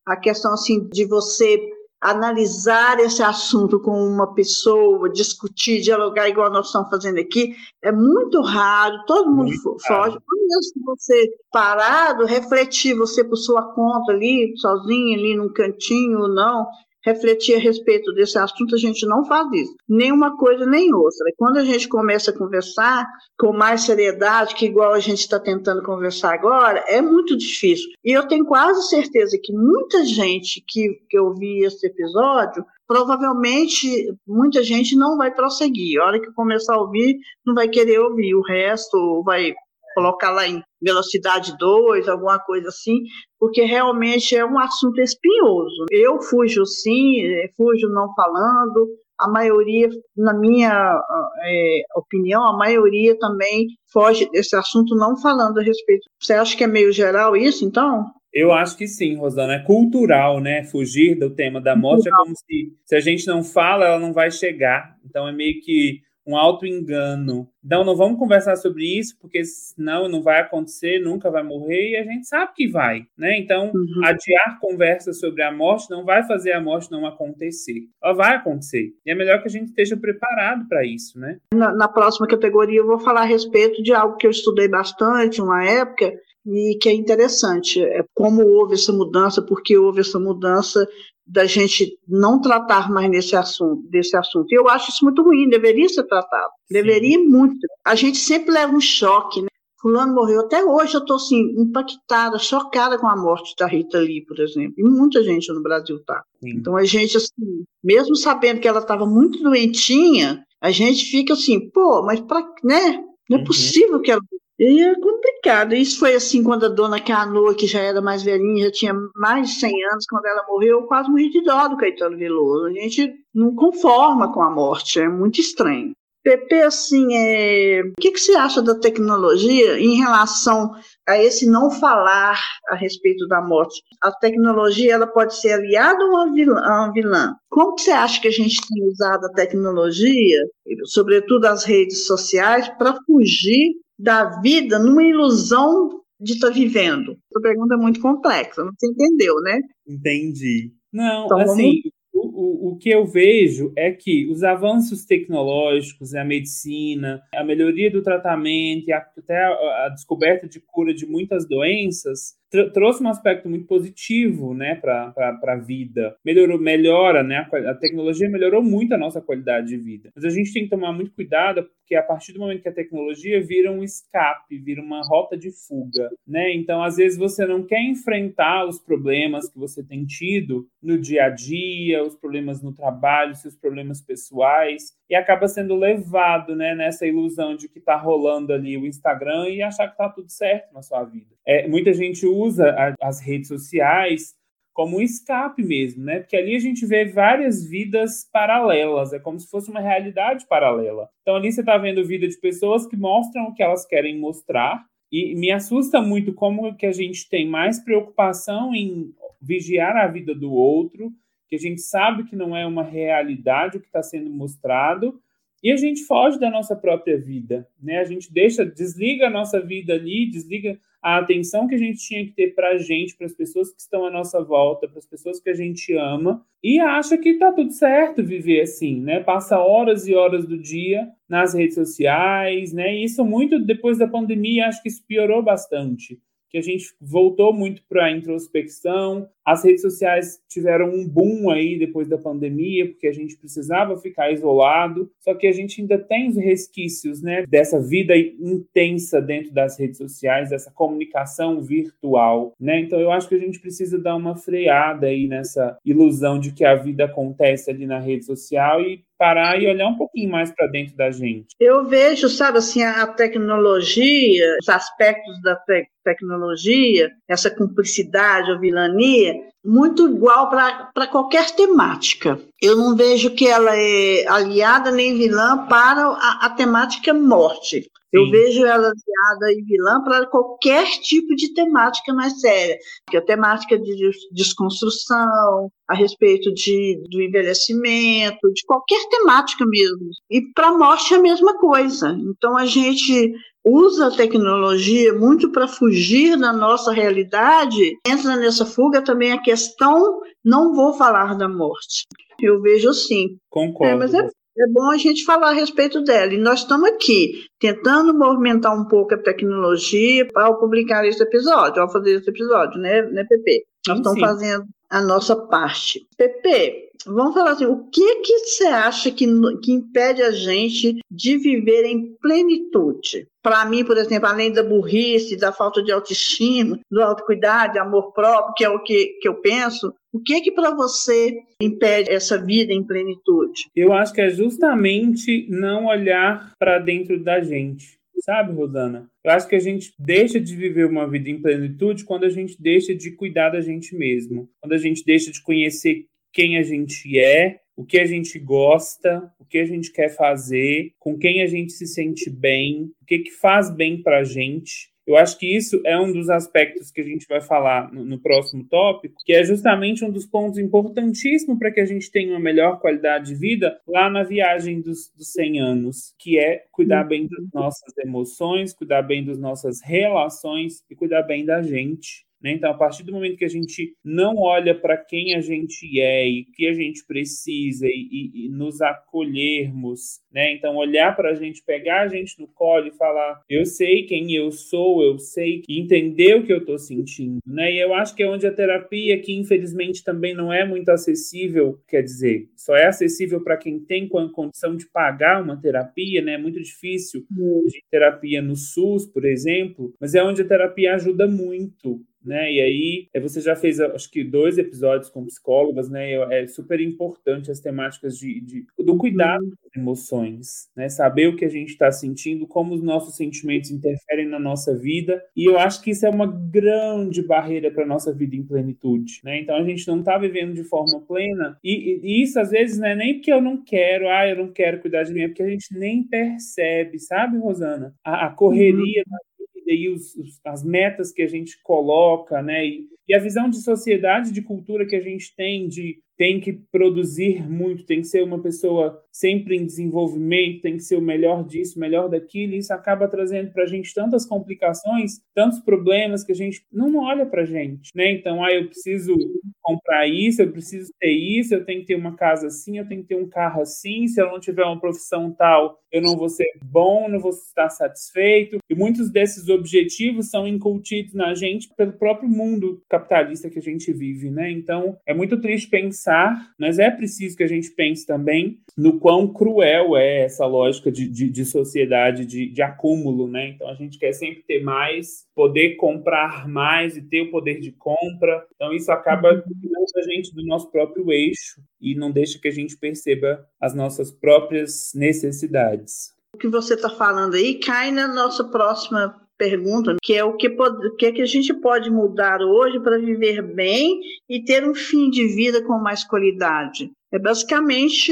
a questão, assim, de você analisar esse assunto com uma pessoa, discutir, dialogar igual nós estamos fazendo aqui, é muito raro, todo mundo muito foge. Mesmo você parado, refletir, você por sua conta ali, sozinho, ali num cantinho, não, refletir a respeito desse assunto, a gente não faz isso. Nem uma coisa nem outra. Quando a gente começa a conversar com mais seriedade, que igual a gente está tentando conversar agora, é muito difícil. E eu tenho quase certeza que muita gente que, que ouvi esse episódio provavelmente muita gente não vai prosseguir. A hora que começar a ouvir, não vai querer ouvir. O resto vai colocar lá em velocidade 2, alguma coisa assim, porque realmente é um assunto espinhoso. Eu fujo sim, é, fujo não falando, a maioria, na minha é, opinião, a maioria também foge desse assunto não falando a respeito. Você acha que é meio geral isso, então? Eu acho que sim, Rosana. É cultural, né? Fugir do tema da morte é como se, se a gente não fala, ela não vai chegar. Então é meio que um auto-engano. Então, não vamos conversar sobre isso, porque senão não vai acontecer, nunca vai morrer, e a gente sabe que vai, né? Então, uhum. adiar conversa sobre a morte não vai fazer a morte não acontecer. Ela vai acontecer. E é melhor que a gente esteja preparado para isso, né? Na, na próxima categoria, eu vou falar a respeito de algo que eu estudei bastante, uma época, e que é interessante. É como houve essa mudança, porque houve essa mudança da gente não tratar mais nesse assunto, desse assunto. Eu acho isso muito ruim, deveria ser tratado. Sim. Deveria muito. A gente sempre leva um choque, né? Fulano morreu. Até hoje eu estou assim, impactada, chocada com a morte da Rita Lee, por exemplo. E muita gente no Brasil está. Então a gente, assim, mesmo sabendo que ela estava muito doentinha, a gente fica assim, pô, mas para, né? Não é uhum. possível que ela e é complicado. Isso foi assim quando a dona Canoa, que já era mais velhinha, já tinha mais de 100 anos, quando ela morreu, eu quase morri de dó do Caetano Veloso. A gente não conforma com a morte, é muito estranho. Pepe, assim, é... o que, que você acha da tecnologia em relação a esse não falar a respeito da morte? A tecnologia ela pode ser aliada ou uma vilã? Uma vilã? Como que você acha que a gente tem usado a tecnologia, sobretudo as redes sociais, para fugir da vida numa ilusão de estar tá vivendo? Essa pergunta é muito complexa, você entendeu, né? Entendi. Não, então, assim, vamos... o, o, que eu vejo é que os avanços tecnológicos, a medicina, a melhoria do tratamento e até a, a descoberta de cura de muitas doenças trouxe um aspecto muito positivo, né, para a vida. Melhorou, melhora, né, a, a, tecnologia melhorou muito a nossa qualidade de vida. Mas a gente tem que tomar muito cuidado, porque a partir do momento que a tecnologia vira um escape, vira uma rota de fuga, né? Então, às vezes você não quer enfrentar os problemas que você tem tido no dia a dia, os problemas no trabalho, seus problemas pessoais, e acaba sendo levado, né, nessa ilusão de que está rolando ali o Instagram e achar que está tudo certo na sua vida. É, muita gente usa a, as redes sociais como um escape mesmo, né? Porque ali a gente vê várias vidas paralelas, é como se fosse uma realidade paralela. Então ali você está vendo vida de pessoas que mostram o que elas querem mostrar, e me assusta muito como que a gente tem mais preocupação em vigiar a vida do outro, que a gente sabe que não é uma realidade o que está sendo mostrado, e a gente foge da nossa própria vida, né? A gente deixa, desliga a nossa vida ali, desliga a atenção que a gente tinha que ter para a gente, para as pessoas que estão à nossa volta, para as pessoas que a gente ama, e acha que está tudo certo viver assim, né? Passa horas e horas do dia nas redes sociais, né? E isso muito depois da pandemia, acho que isso piorou bastante que a gente voltou muito para a introspecção. As redes sociais tiveram um boom aí depois da pandemia, porque a gente precisava ficar isolado. Só que a gente ainda tem os resquícios, né, dessa vida intensa dentro das redes sociais, dessa comunicação virtual, né? Então eu acho que a gente precisa dar uma freada aí nessa ilusão de que a vida acontece ali na rede social e parar e olhar um pouquinho mais para dentro da gente. Eu vejo, sabe, assim, a tecnologia, os aspectos da te tecnologia, essa cumplicidade ou vilania, muito igual para qualquer temática. Eu não vejo que ela é aliada nem vilã para a, a temática morte. Eu vejo ela aliada e vilã para qualquer tipo de temática mais séria, que é a temática de desconstrução, a respeito de, do envelhecimento, de qualquer temática mesmo. E para a morte é a mesma coisa. Então a gente usa a tecnologia muito para fugir da nossa realidade. Entra nessa fuga também a questão, não vou falar da morte. Eu vejo assim. Concordo. É, mas é é bom a gente falar a respeito dela. E nós estamos aqui tentando movimentar um pouco a tecnologia ao publicar esse episódio, ao fazer esse episódio, né, né Pepe? Nós estamos fazendo a nossa parte. Pepe, vamos falar assim, o que que você acha que, que impede a gente de viver em plenitude? Para mim, por exemplo, além da burrice, da falta de autoestima, do autocuidado, amor próprio, que é o que, que eu penso, o que que para você impede essa vida em plenitude? Eu acho que é justamente não olhar para dentro da gente. Sabe, Rosana? Eu acho que a gente deixa de viver uma vida em plenitude quando a gente deixa de cuidar da gente mesmo, quando a gente deixa de conhecer quem a gente é, o que a gente gosta, o que a gente quer fazer, com quem a gente se sente bem, o que, que faz bem para a gente. Eu acho que isso é um dos aspectos que a gente vai falar no, no próximo tópico, que é justamente um dos pontos importantíssimos para que a gente tenha uma melhor qualidade de vida lá na viagem dos, dos 100 anos, que é cuidar bem das nossas emoções, cuidar bem das nossas relações e cuidar bem da gente. Né? Então, a partir do momento que a gente não olha para quem a gente é e o que a gente precisa e, e, e nos acolhermos, né? então olhar para a gente, pegar a gente no colo e falar: eu sei quem eu sou, eu sei entender o que eu estou sentindo. Né? E eu acho que é onde a terapia, que infelizmente também não é muito acessível, quer dizer, só é acessível para quem tem condição de pagar uma terapia, né? é muito difícil de terapia no SUS, por exemplo, mas é onde a terapia ajuda muito né? E aí é, você já fez acho que dois episódios com psicólogas, né? É super importante as temáticas de, de do cuidado das emoções, né? Saber o que a gente está sentindo, como os nossos sentimentos interferem na nossa vida. E eu acho que isso é uma grande barreira para nossa vida em plenitude, né? Então a gente não está vivendo de forma plena e, e, isso às vezes não é nem porque eu não quero, ah, eu não quero cuidar de mim, é porque a gente nem percebe, sabe, Rosana? A, a correria uhum e os, os, as metas que a gente coloca, né? E, e, a visão de sociedade, de cultura que a gente tem de tem que produzir muito, tem que ser uma pessoa sempre em desenvolvimento, tem que ser o melhor disso, melhor daquilo, e isso acaba trazendo para a gente tantas complicações, tantos problemas que a gente não olha para a gente, né? Então, ah, eu preciso comprar isso, eu preciso ter isso, eu tenho que ter uma casa assim, eu tenho que ter um carro assim, se eu não tiver uma profissão tal, eu não vou ser bom, não vou estar satisfeito. E muitos desses objetivos são incutidos na gente pelo próprio mundo capitalista que a gente vive, né? Então, é muito triste pensar, mas é preciso que a gente pense também no quão cruel é essa lógica de, de, de sociedade, de, de acúmulo, né? Então, a gente quer sempre ter mais, poder comprar mais e ter o poder de compra. Então, isso acaba tirando a gente do nosso próprio eixo e não deixa que a gente perceba as nossas próprias necessidades. O que você está falando aí cai na nossa próxima pergunta, que é o que, pode, que, é que a gente pode mudar hoje para viver bem e ter um fim de vida com mais qualidade. É basicamente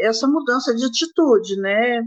essa mudança de atitude, né?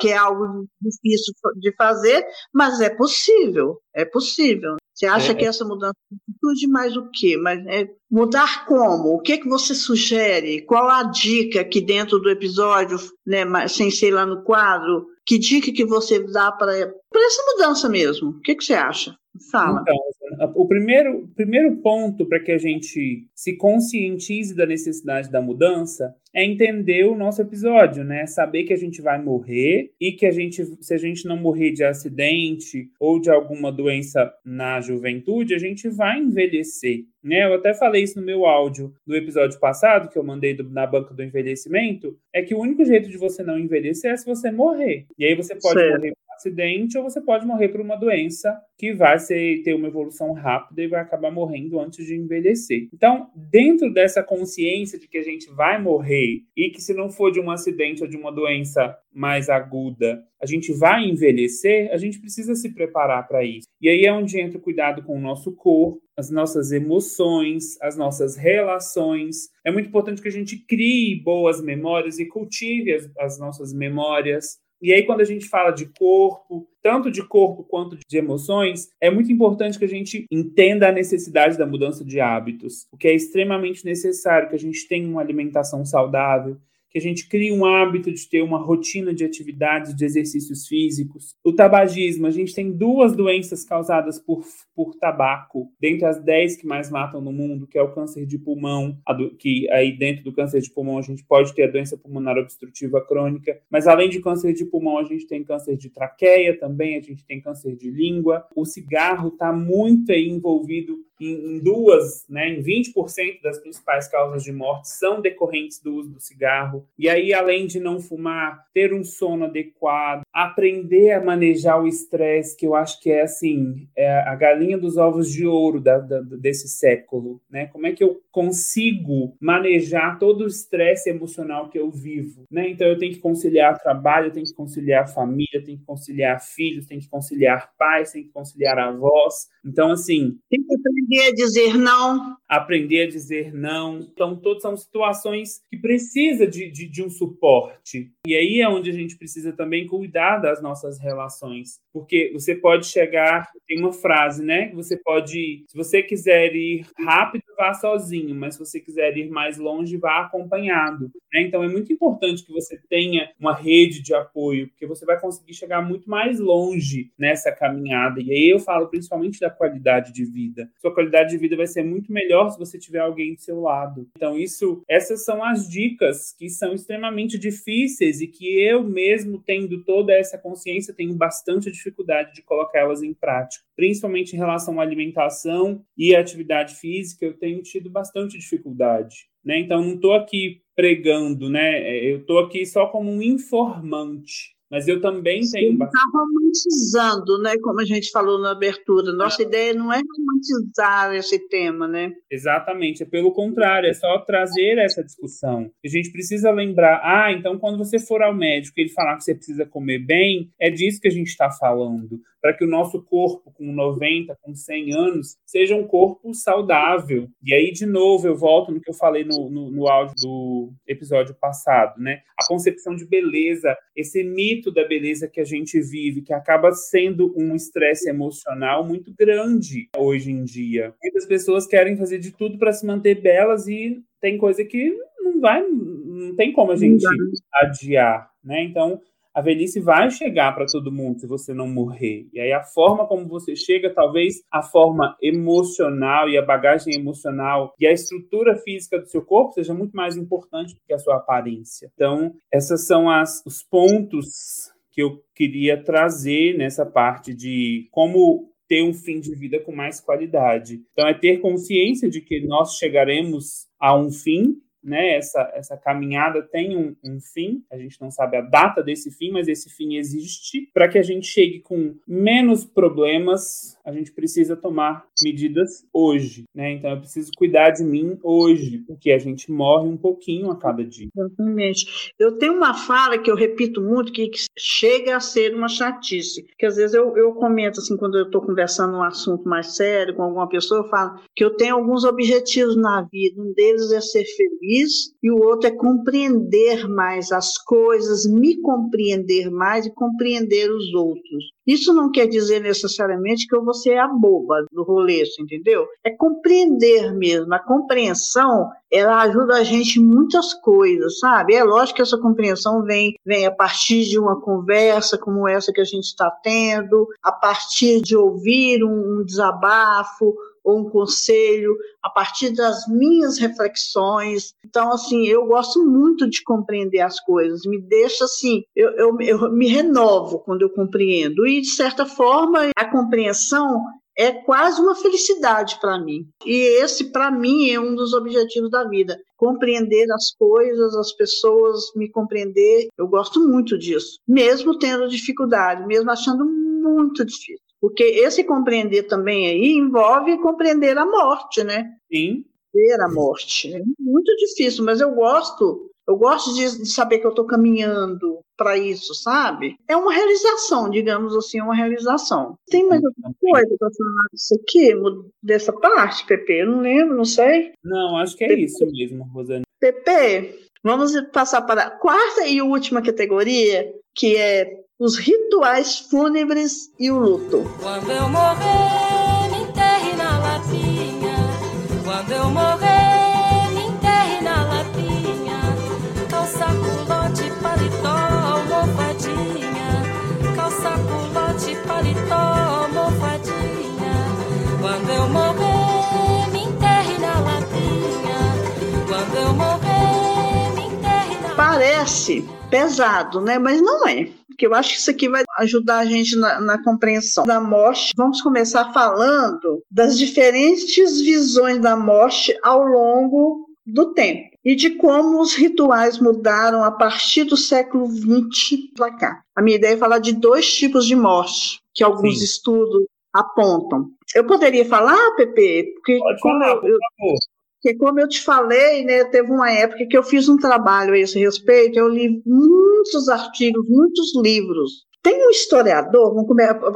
Que é algo difícil de fazer, mas é possível, é possível. Você acha é, que essa mudança de atitude mais o quê? Mas é mudar como? O que que você sugere? Qual a dica aqui dentro do episódio, né, sem ser lá no quadro? Que dica que você dá para essa mudança mesmo? O que, que você acha? Fala. Então, o primeiro, primeiro ponto para que a gente se conscientize da necessidade da mudança é entender o nosso episódio, né? Saber que a gente vai morrer e que a gente, se a gente não morrer de acidente ou de alguma doença na juventude, a gente vai envelhecer. Né? Eu até falei isso no meu áudio do episódio passado, que eu mandei do, na banca do envelhecimento, é que o único jeito de você não envelhecer é se você morrer. E aí você pode certo. morrer acidente ou você pode morrer por uma doença que vai ser, ter uma evolução rápida e vai acabar morrendo antes de envelhecer. Então, dentro dessa consciência de que a gente vai morrer e que se não for de um acidente ou de uma doença mais aguda, a gente vai envelhecer, a gente precisa se preparar para isso. E aí é onde entra o cuidado com o nosso corpo, as nossas emoções, as nossas relações. É muito importante que a gente crie boas memórias e cultive as, as nossas memórias. E aí, quando a gente fala de corpo, tanto de corpo quanto de emoções, é muito importante que a gente entenda a necessidade da mudança de hábitos, o que é extremamente necessário que a gente tenha uma alimentação saudável, que a gente crie um hábito de ter uma rotina de atividades, de exercícios físicos. O tabagismo, a gente tem duas doenças causadas por, por tabaco, dentre as 10 que mais matam no mundo, que é o câncer de pulmão, do, que aí dentro do câncer de pulmão a gente pode ter a doença pulmonar obstrutiva crônica, mas além de câncer de pulmão, a gente tem câncer de traqueia também, a gente tem câncer de língua. O cigarro está muito envolvido em, duas, né, em 20% das principais causas de morte são decorrentes do uso do cigarro. E aí, além de não fumar, ter um sono adequado, aprender a manejar o estresse, que eu acho que é assim, é a galinha dos ovos de ouro da, da, desse século, né? Como é que eu consigo manejar todo o estresse emocional que eu vivo, né? Então eu tenho que conciliar trabalho, eu tenho que conciliar família, eu tenho que conciliar filhos, tenho que conciliar pais, tenho que conciliar avós. Então assim, tem que aprender a dizer não, aprender a dizer não. Então todas são situações que precisa de, de, de um suporte. E aí é onde a gente precisa também cuidar das nossas relações, porque você pode chegar, tem uma frase, né? Você pode, se você quiser ir rápido, vá sozinho mas se você quiser ir mais longe, vá acompanhado. Né? Então é muito importante que você tenha uma rede de apoio, porque você vai conseguir chegar muito mais longe nessa caminhada. E aí eu falo principalmente da qualidade de vida. Sua qualidade de vida vai ser muito melhor se você tiver alguém do seu lado. Então isso, essas são as dicas que são extremamente difíceis e que eu mesmo tendo toda essa consciência tenho bastante dificuldade de colocá-las em prática, principalmente em relação à alimentação e atividade física. Eu tenho tido bastante dificuldade. Né? Então, não estou aqui pregando, né? É, eu estou aqui só como um informante. Mas eu também tenho. Está romantizando, né? Como a gente falou na abertura. Nossa é. ideia não é romantizar esse tema, né? Exatamente. É pelo contrário, é só trazer essa discussão. A gente precisa lembrar, ah, então quando você for ao médico e ele falar que você precisa comer bem, é disso que a gente está falando para que o nosso corpo, com 90, com 100 anos, seja um corpo saudável. E aí, de novo, eu volto no que eu falei no, no, no áudio do episódio passado, né? A concepção de beleza, esse mito da beleza que a gente vive, que acaba sendo um estresse emocional muito grande hoje em dia. Muitas pessoas querem fazer de tudo para se manter belas e tem coisa que não vai, não tem como a gente adiar, né? Então, a velhice vai chegar para todo mundo se você não morrer. E aí a forma como você chega, talvez a forma emocional e a bagagem emocional e a estrutura física do seu corpo seja muito mais importante do que a sua aparência. Então, esses são as, os pontos que eu queria trazer nessa parte de como ter um fim de vida com mais qualidade. Então, é ter consciência de que nós chegaremos a um fim né, essa, essa caminhada tem um, um, fim, a gente não sabe a data desse fim, mas esse fim existe. Para que a gente chegue com menos problemas, a gente precisa tomar medidas hoje, né? Então eu preciso cuidar de mim hoje, porque a gente morre um pouquinho a cada dia. Exatamente. Eu tenho uma fala que eu repito muito, que chega a ser uma chatice, que às vezes eu, eu comento assim, quando eu estou conversando um assunto mais sério com alguma pessoa, eu falo que eu tenho alguns objetivos na vida, um deles é ser feliz, feliz e o outro é compreender mais as coisas, me compreender mais e compreender os outros. Isso não quer dizer necessariamente que eu vou ser a boba do rolê, entendeu? É compreender mesmo. A compreensão, ela ajuda a gente em muitas coisas, sabe? É lógico que essa compreensão vem, vem a partir de uma conversa como essa que a gente está tendo, a partir de ouvir um, um desabafo, ou um conselho a partir das minhas reflexões. Então, assim, eu gosto muito de compreender as coisas, me deixa assim, eu, eu, eu me renovo quando eu compreendo. E, de certa forma, a compreensão é quase uma felicidade para mim. E esse, para mim, é um dos objetivos da vida. Compreender as coisas, as pessoas me compreender. Eu gosto muito disso, mesmo tendo dificuldade, mesmo achando muito difícil. Porque esse compreender também aí envolve compreender a morte, né? Sim. Ver a morte. É muito difícil, mas eu gosto. Eu gosto de, de saber que eu estou caminhando para isso, sabe? É uma realização, digamos assim, uma realização. Tem mais alguma coisa para falar disso aqui, dessa parte, Pepe? Eu não lembro, não sei. Não, acho que é Pepe. isso mesmo, Rosane. Pepe, vamos passar para a quarta e última categoria, que é os rituais fúnebres e o luto. Quando eu morrer, me enterre na lapinha. Quando eu morrer, me enterre na lapinha. Calça, culote, paletó, almofadinha. Calça, culote, paletó, almofadinha. Quando eu morrer, me enterre na lapinha. Quando eu morrer, me enterre na Parece pesado, né? Mas não é porque eu acho que isso aqui vai ajudar a gente na, na, compreensão da morte. Vamos começar falando das diferentes visões da morte ao longo do tempo e de como os rituais mudaram a partir do século XX para cá. A minha ideia é falar de dois tipos de morte que alguns Sim. estudos apontam. Eu poderia falar, Pepe? Porque Pode falar, eu, porque, como eu te falei, né, teve uma época que eu fiz um trabalho a esse respeito, eu li muitos artigos, muitos livros. Tem um historiador,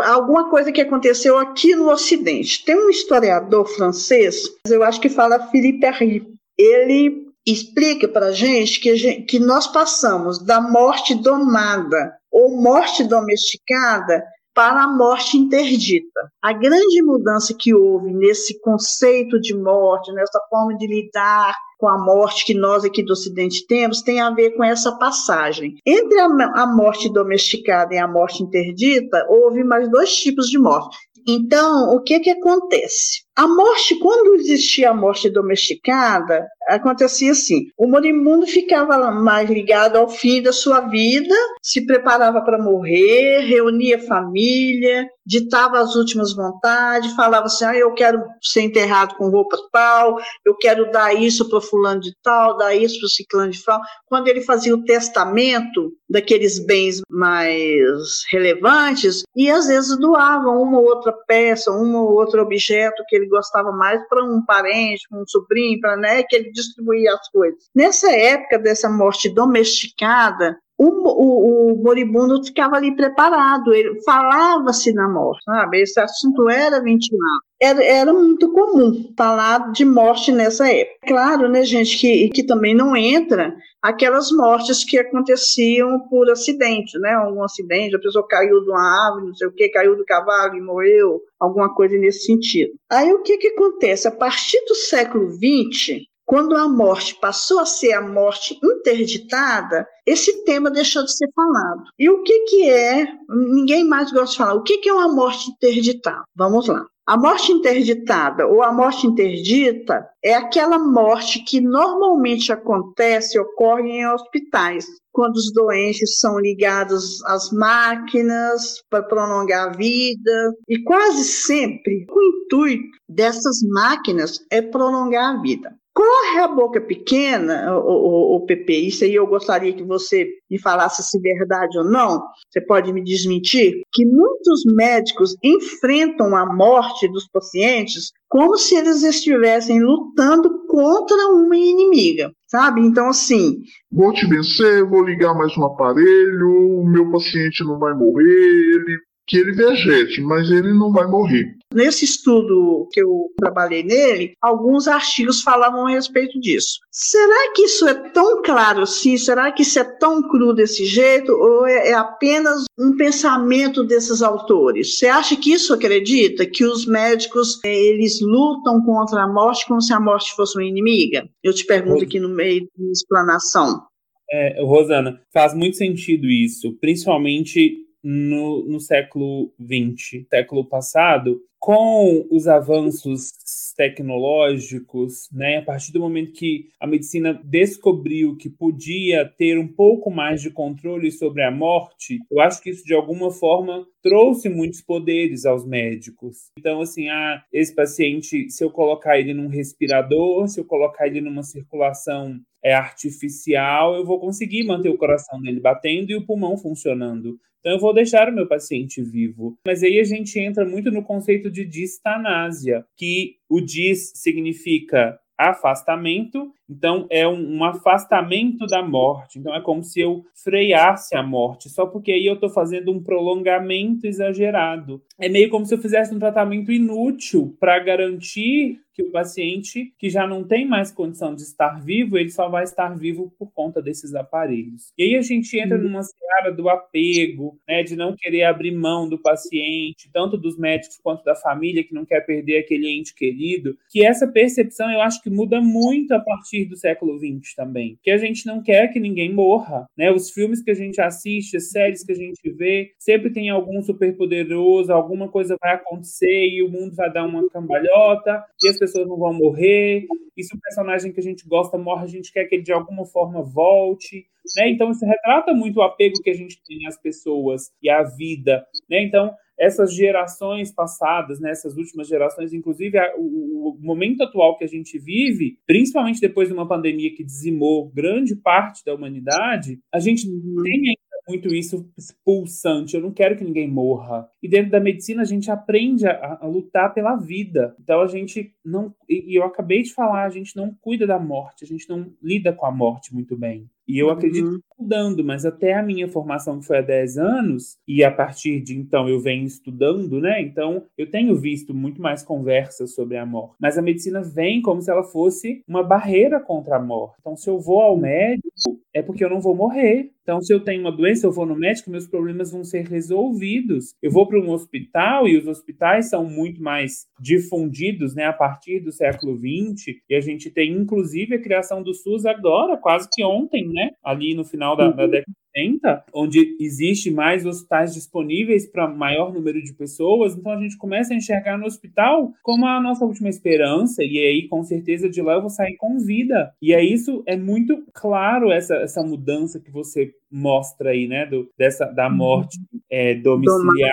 alguma coisa que aconteceu aqui no Ocidente. Tem um historiador francês, eu acho que fala Philippe Herry. Ele explica para a gente que, que nós passamos da morte domada ou morte domesticada para a morte interdita. A grande mudança que houve nesse conceito de morte, nessa forma de lidar com a morte que nós aqui do Ocidente temos, tem a ver com essa passagem. Entre a, morte domesticada e a morte interdita, houve mais dois tipos de morte. Então, o que que acontece? A morte, quando existia a morte domesticada, acontecia assim: o moribundo ficava mais ligado ao fim da sua vida, se preparava para morrer, reunia família, ditava as últimas vontades, falava assim: ah, eu quero ser enterrado com roupa tal, eu quero dar isso para fulano de tal, dar isso para o ciclano de tal. Quando ele fazia o testamento daqueles bens mais relevantes, e às vezes doava uma ou outra peça, um ou outro objeto que ele gostava mais para um parente, um sobrinho, para né, que ele distribuía as coisas. Nessa época dessa morte domesticada, o, o, o, moribundo ficava ali preparado, ele falava-se na morte, sabe? Esse assunto era ventilado. Era, era, muito comum falar de morte nessa época. Claro, né, gente, que, que também não entra aquelas mortes que aconteciam por acidente, né? Algum acidente, a pessoa caiu de uma árvore, não sei o que, caiu do cavalo e morreu, alguma coisa nesse sentido. Aí o que, que acontece? A partir do século XX, quando a morte passou a ser a morte interditada, esse tema deixou de ser falado. E o que, que é? Ninguém mais gosta de falar. O que, que é uma morte interditada? Vamos lá. A morte interditada ou a morte interdita é aquela morte que normalmente acontece, ocorre em hospitais, quando os doentes são ligados às máquinas para prolongar a vida, e quase sempre o intuito dessas máquinas é prolongar a vida. Corre a boca pequena, o, o, o PP, isso aí eu gostaria que você me falasse se é verdade ou não, você pode me desmentir, que muitos médicos enfrentam a morte dos pacientes como se eles estivessem lutando contra uma inimiga, sabe? Então, assim. Vou te vencer, vou ligar mais um aparelho, o meu paciente não vai morrer, ele que ele vegete, mas ele não vai morrer. Nesse estudo que eu trabalhei nele, alguns artigos falavam a respeito disso. Será que isso é tão claro assim? Será que isso é tão cru desse jeito? Ou é, é apenas um pensamento desses autores? Você acha que isso acredita? Que os médicos é, eles lutam contra a morte como se a morte fosse uma inimiga? Eu te pergunto aqui no meio de explanação. É, Rosana, faz muito sentido isso, principalmente no, no século XX, século passado, com os avanços tecnológicos, né, a partir do momento que a medicina descobriu que podia ter um pouco mais de controle sobre a morte, eu acho que isso de alguma forma trouxe muitos poderes aos médicos. Então, assim, ah, esse paciente, se eu colocar ele num respirador, se eu colocar ele numa circulação é artificial, eu vou conseguir manter o coração dele batendo e o pulmão funcionando. Então, eu vou deixar o meu paciente vivo. Mas aí a gente entra muito no conceito de distanásia, que o dis significa afastamento, então é um, um, afastamento da morte. Então é como se eu freasse a morte, só porque aí eu estou fazendo um prolongamento exagerado. É meio como se eu fizesse um tratamento inútil para garantir que o paciente que já não tem mais condição de estar vivo, ele só vai estar vivo por conta desses aparelhos. E aí a gente entra uhum. numa seara do apego, né, de não querer abrir mão do paciente, tanto dos médicos quanto da família que não quer perder aquele ente querido, que essa percepção eu acho que muda muito a partir do século XX também, que a gente não quer que ninguém morra, né? Os filmes que a gente assiste, as séries que a gente vê, sempre tem algum superpoderoso, alguma coisa vai acontecer e o mundo vai dar uma cambalhota e as pessoas não vão morrer, e se o personagem que a gente gosta morre, a gente quer que ele de alguma forma volte, né? Então isso retrata muito o apego que a gente tem às pessoas e à vida, né? Então essas gerações passadas, nessas né, últimas gerações, inclusive a, o, o, momento atual que a gente vive, principalmente depois de uma pandemia que dizimou grande parte da humanidade, a gente uhum. tem muito isso pulsante. Eu não quero que ninguém morra. E dentro da medicina a gente aprende a, a lutar pela vida. Então a gente não. E eu acabei de falar, a gente não cuida da morte, a gente não lida com a morte muito bem. E eu acredito uhum. mudando, mas até a minha formação, que foi há 10 anos, e a partir de então eu venho estudando, né? Então eu tenho visto muito mais conversas sobre a morte. Mas a medicina vem como se ela fosse uma barreira contra a morte. Então, se eu vou ao médico, é porque eu não vou morrer. Então, se eu tenho uma doença, eu vou no médico, meus problemas vão ser resolvidos. Eu vou para um hospital e os hospitais são muito mais difundidos, né, a partir do século XX. E a gente tem, inclusive, a criação do SUS agora, quase que ontem, né, ali no final da, da década 80, onde existe mais hospitais disponíveis para maior número de pessoas, então a gente começa a enxergar no hospital como a nossa última esperança, e aí com certeza de lá eu vou sair com vida. E é isso, é muito claro essa, essa mudança que você mostra aí, né, do, dessa, da uhum. morte é, domiciliar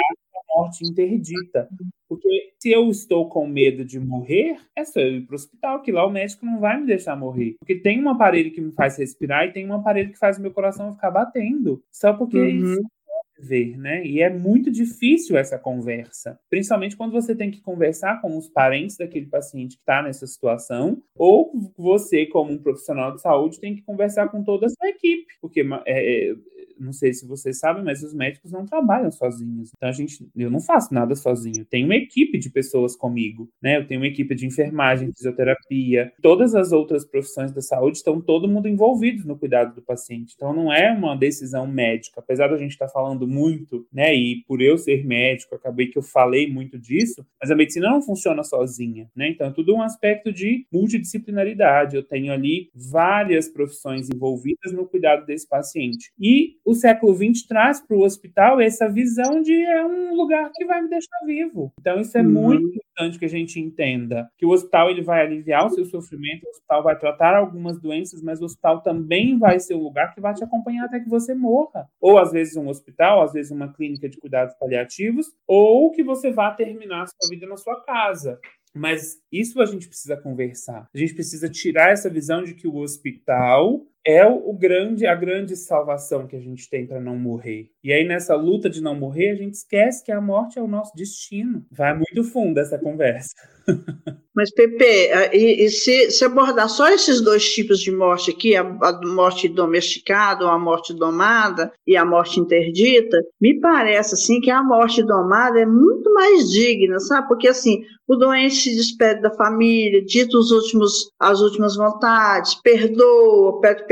morte interdita. Porque se eu estou com medo de morrer, é só eu ir para o hospital, que lá o médico não vai me deixar morrer. Porque tem um aparelho que me faz respirar e tem um aparelho que faz meu coração ficar batendo. Só porque uhum. isso ver, né? E é muito difícil essa conversa, principalmente quando você tem que conversar com os parentes daquele paciente que está nessa situação, ou você, como um profissional de saúde, tem que conversar com toda a sua equipe, porque é, é não sei se vocês sabem, mas os médicos não trabalham sozinhos. Então a gente, eu não faço nada sozinho. Tem uma equipe de pessoas comigo, né? Eu tenho uma equipe de enfermagem, fisioterapia, todas as outras profissões da saúde estão todo mundo envolvidos no cuidado do paciente. Então não é uma decisão médica, apesar da gente estar tá falando muito, né? E por eu ser médico, acabei que eu falei muito disso, mas a medicina não funciona sozinha, né? Então é tudo um aspecto de multidisciplinaridade. Eu tenho ali várias profissões envolvidas no cuidado desse paciente. E o século XX traz para o hospital essa visão de é um lugar que vai me deixar vivo. Então isso é uhum. muito importante que a gente entenda que o hospital ele vai aliviar o seu sofrimento, o hospital vai tratar algumas doenças, mas o hospital também vai ser o lugar que vai te acompanhar até que você morra. Ou às vezes um hospital, às vezes uma clínica de cuidados paliativos, ou que você vá terminar a sua vida na sua casa. Mas isso a gente precisa conversar. A gente precisa tirar essa visão de que o hospital é o, grande, a grande salvação que a gente tem para não morrer. E aí, nessa luta de não morrer, a gente esquece que a morte é o nosso destino. Vai muito fundo essa conversa. [LAUGHS] Mas, Pepe, e, e se, se, abordar só esses dois tipos de morte aqui, a, a, morte domesticada ou a morte domada e a morte interdita, me parece assim que a morte domada é muito mais digna, sabe? Porque assim, o doente se despede da família, dita os últimos, as últimas vontades, perdoa, pede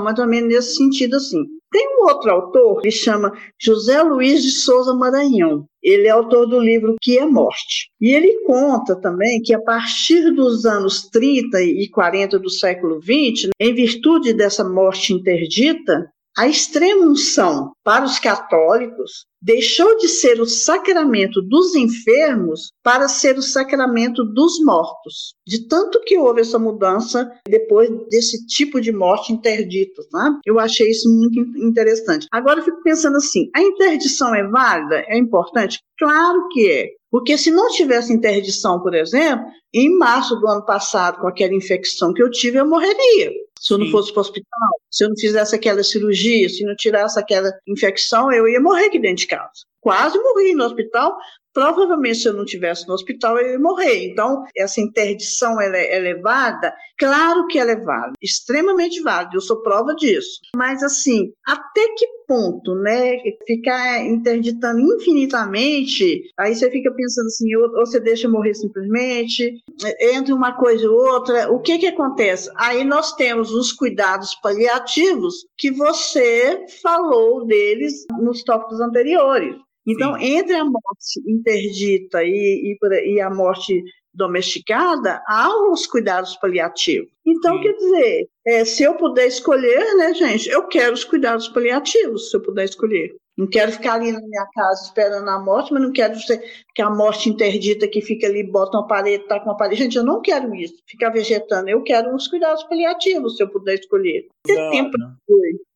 mas também nesse sentido assim. Tem um outro autor que chama José Luiz de Souza Maranhão. Ele é autor do livro Que é Morte. E ele conta também que a partir dos anos 30 e 40 do século 20, em virtude dessa morte interdita, a extrema unção para os católicos deixou de ser o sacramento dos enfermos para ser o sacramento dos mortos. De tanto que houve essa mudança depois desse tipo de morte interdita, tá? Eu achei isso muito interessante. Agora eu fico pensando assim, a interdição é válida? É importante? Claro que é. Porque se não tivesse interdição, por exemplo, em março do ano passado, com aquela infecção que eu tive, eu morreria. Se eu não Sim. fosse para o hospital, se eu não fizesse aquela cirurgia, se não tirasse aquela infecção, eu ia morrer aqui dentro de casa. Quase morri no hospital, provavelmente se eu não tivesse no hospital eu ia morrer. Então, essa interdição ela é elevada? Claro que ela é válida, extremamente válida, eu sou prova disso. Mas, assim, até que ponto, né? Ficar interditando infinitamente, aí você fica pensando assim, ou você deixa morrer simplesmente, entre uma coisa e outra, o que que acontece? Aí nós temos os cuidados paliativos que você falou deles nos tópicos anteriores. Então, Sim. entre a morte interdita e, e, e, a morte domesticada, há os cuidados paliativos. Então, Sim. quer dizer, é, se eu puder escolher, né, gente, eu quero os cuidados paliativos, se eu puder escolher. Não quero ficar ali na minha casa esperando a morte, mas não quero que a morte interdita que fica ali, bota uma parede, tá com uma parede. Gente, eu não quero isso, ficar vegetando. Eu quero os cuidados paliativos, se eu puder escolher. Tem tempo.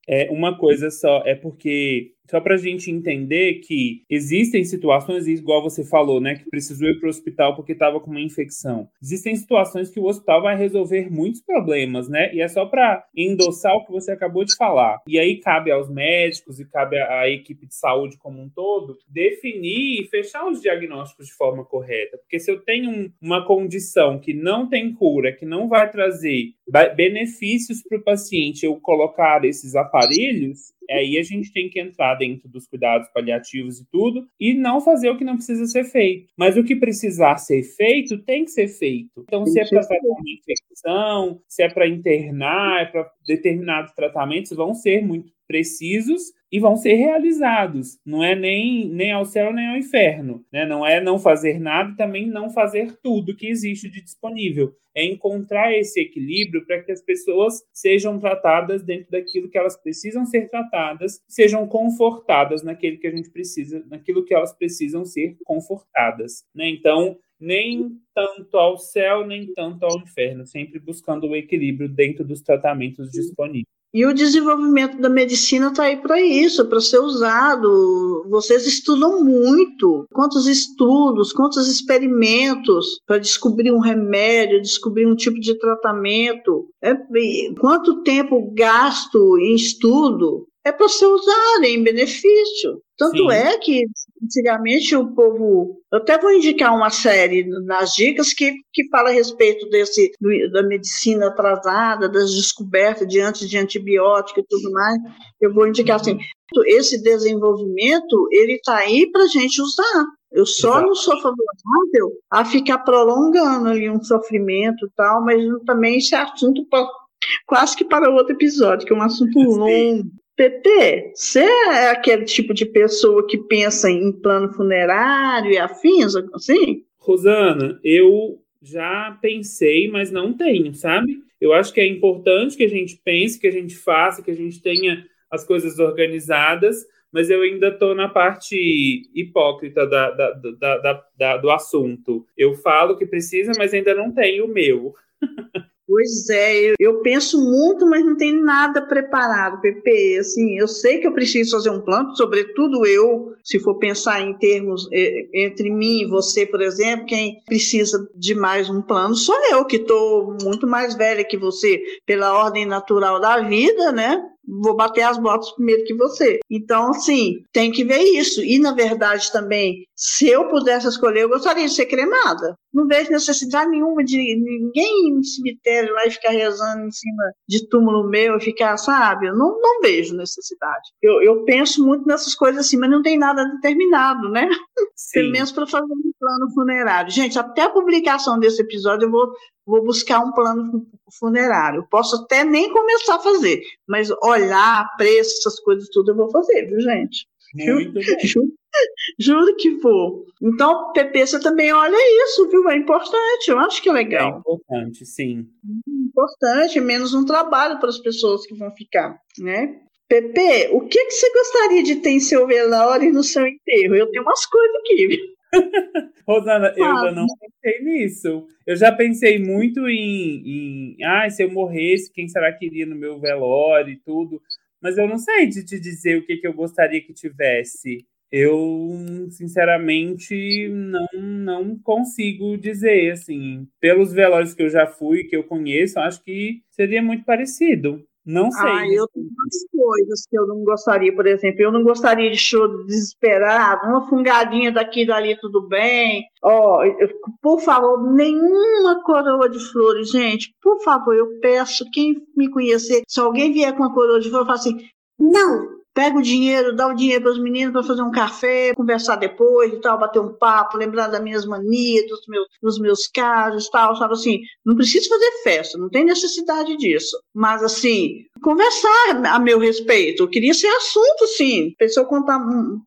É uma coisa só, é porque só para a gente entender que existem situações, igual você falou, né, que precisou ir para o hospital porque estava com uma infecção. Existem situações que o hospital vai resolver muitos problemas, né? E é só para endossar o que você acabou de falar. E aí cabe aos médicos e cabe à equipe de saúde como um todo definir e fechar os diagnósticos de forma correta. Porque se eu tenho uma condição que não tem cura, que não vai trazer benefícios para o paciente eu colocar esses aparelhos, aí a gente tem que entrar dentro dos cuidados paliativos e tudo, e não fazer o que não precisa ser feito. Mas o que precisar ser feito, tem que ser feito. Então, se é para tratar uma infecção, se é para internar, é para determinados tratamentos, vão ser muito precisos e vão ser realizados. Não é nem, nem ao céu nem ao inferno. Né? Não é não fazer nada também não fazer tudo que existe de disponível. É encontrar esse equilíbrio para que as pessoas sejam tratadas dentro daquilo que elas precisam ser tratadas, sejam confortadas naquilo que a gente precisa, naquilo que elas precisam ser confortadas. Né? Então, nem tanto ao céu, nem tanto ao inferno, sempre buscando o equilíbrio dentro dos tratamentos disponíveis. E o desenvolvimento da medicina está aí para isso, para ser usado. Vocês estudam muito. Quantos estudos, quantos experimentos para descobrir um remédio, descobrir um tipo de tratamento. É, quanto tempo gasto em estudo é para ser usado em benefício. Tanto Sim. é que antigamente o povo. Eu até vou indicar uma série nas dicas que, que fala a respeito desse, da medicina atrasada, das descobertas diante de antibiótico e tudo mais. Eu vou indicar assim: esse desenvolvimento ele está aí para a gente usar. Eu só Exato. não sou favorável a ficar prolongando ali um sofrimento e tal, mas também esse assunto quase que para outro episódio, que é um assunto longo. Pepe, você é aquele tipo de pessoa que pensa em plano funerário e afins, assim? Rosana, eu já pensei, mas não tenho, sabe? Eu acho que é importante que a gente pense, que a gente faça, que a gente tenha as coisas organizadas, mas eu ainda estou na parte hipócrita da, da, da, do assunto. Eu falo que precisa, mas ainda não tenho o meu. [LAUGHS] Pois é, eu, eu, penso muito, mas não tenho nada preparado, Pepe. Assim, eu sei que eu preciso fazer um plano, sobretudo eu, se for pensar em termos eh, entre mim e você, por exemplo, quem precisa de mais um plano sou eu, que estou muito mais velha que você, pela ordem natural da vida, né? Vou bater as botas primeiro que você. Então, assim, tem que ver isso. E, na verdade, também, se eu pudesse escolher, eu gostaria de ser cremada. Não vejo necessidade nenhuma de ninguém ir no cemitério lá e ficar rezando em cima de túmulo meu e ficar, sabe? Eu não, não vejo necessidade. Eu, eu penso muito nessas coisas assim, mas não tem nada determinado, né? [LAUGHS] Pelo menos para fazer um plano funerário. Gente, até a publicação desse episódio eu vou vou buscar um plano funerário. Posso até nem começar a fazer, mas olhar preço, essas coisas tudo eu vou fazer, viu, gente? Muito [LAUGHS] juro, juro que vou. Então, Pepe, você também olha isso, viu? É importante, eu acho que é legal. É importante, sim. Importante, menos um trabalho para as pessoas que vão ficar, né? Pepe, o que, que você gostaria de ter em seu velório e no seu enterro? Eu tenho umas coisas aqui, viu? [LAUGHS] Rosana, eu já não pensei nisso. Eu já pensei muito em, em ah, se eu morresse, quem será que iria no meu velório e tudo. Mas eu não sei de te dizer o que, que eu gostaria que tivesse. Eu, sinceramente, não, não consigo dizer, assim. Pelos velórios que eu já fui, que eu conheço, acho que seria muito parecido. Não sei. Ah, eu tenho umas coisas que eu não gostaria, por exemplo, eu não gostaria de show desesperado, uma fungadinha daqui e dali, tudo bem. Ó, oh, por favor, nenhuma coroa de flores, gente. Por favor, eu peço, quem me conhecer, se alguém vier com uma coroa de flores, eu falo assim, não, pega o dinheiro, dá o dinheiro para os meninos para fazer um café, conversar depois e tal, bater um papo, lembrar das minhas manias, dos meus, dos meus casos tal, sabe assim, não preciso fazer festa, não tem necessidade disso, mas assim, conversar a meu respeito, eu queria ser assunto, sim, eu contar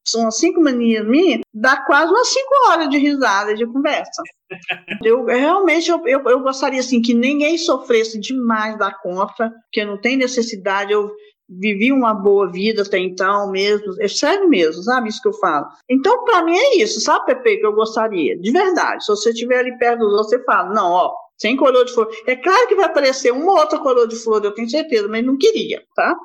são umas cinco manias minhas, dá quase umas cinco horas de risada, de conversa. [LAUGHS] Eu realmente eu, eu, eu, gostaria assim que ninguém sofresse demais da conta, porque não tem necessidade. Eu, vivi uma boa vida até então mesmo, é sério mesmo, sabe isso que eu falo. Então, para mim é isso, sabe, Pepe, que eu gostaria, de verdade. Se você estiver ali perto dos outros, você fala, não, ó, sem coroa de flor. É claro que vai aparecer uma outra coroa de flor, eu tenho certeza, mas não queria, tá?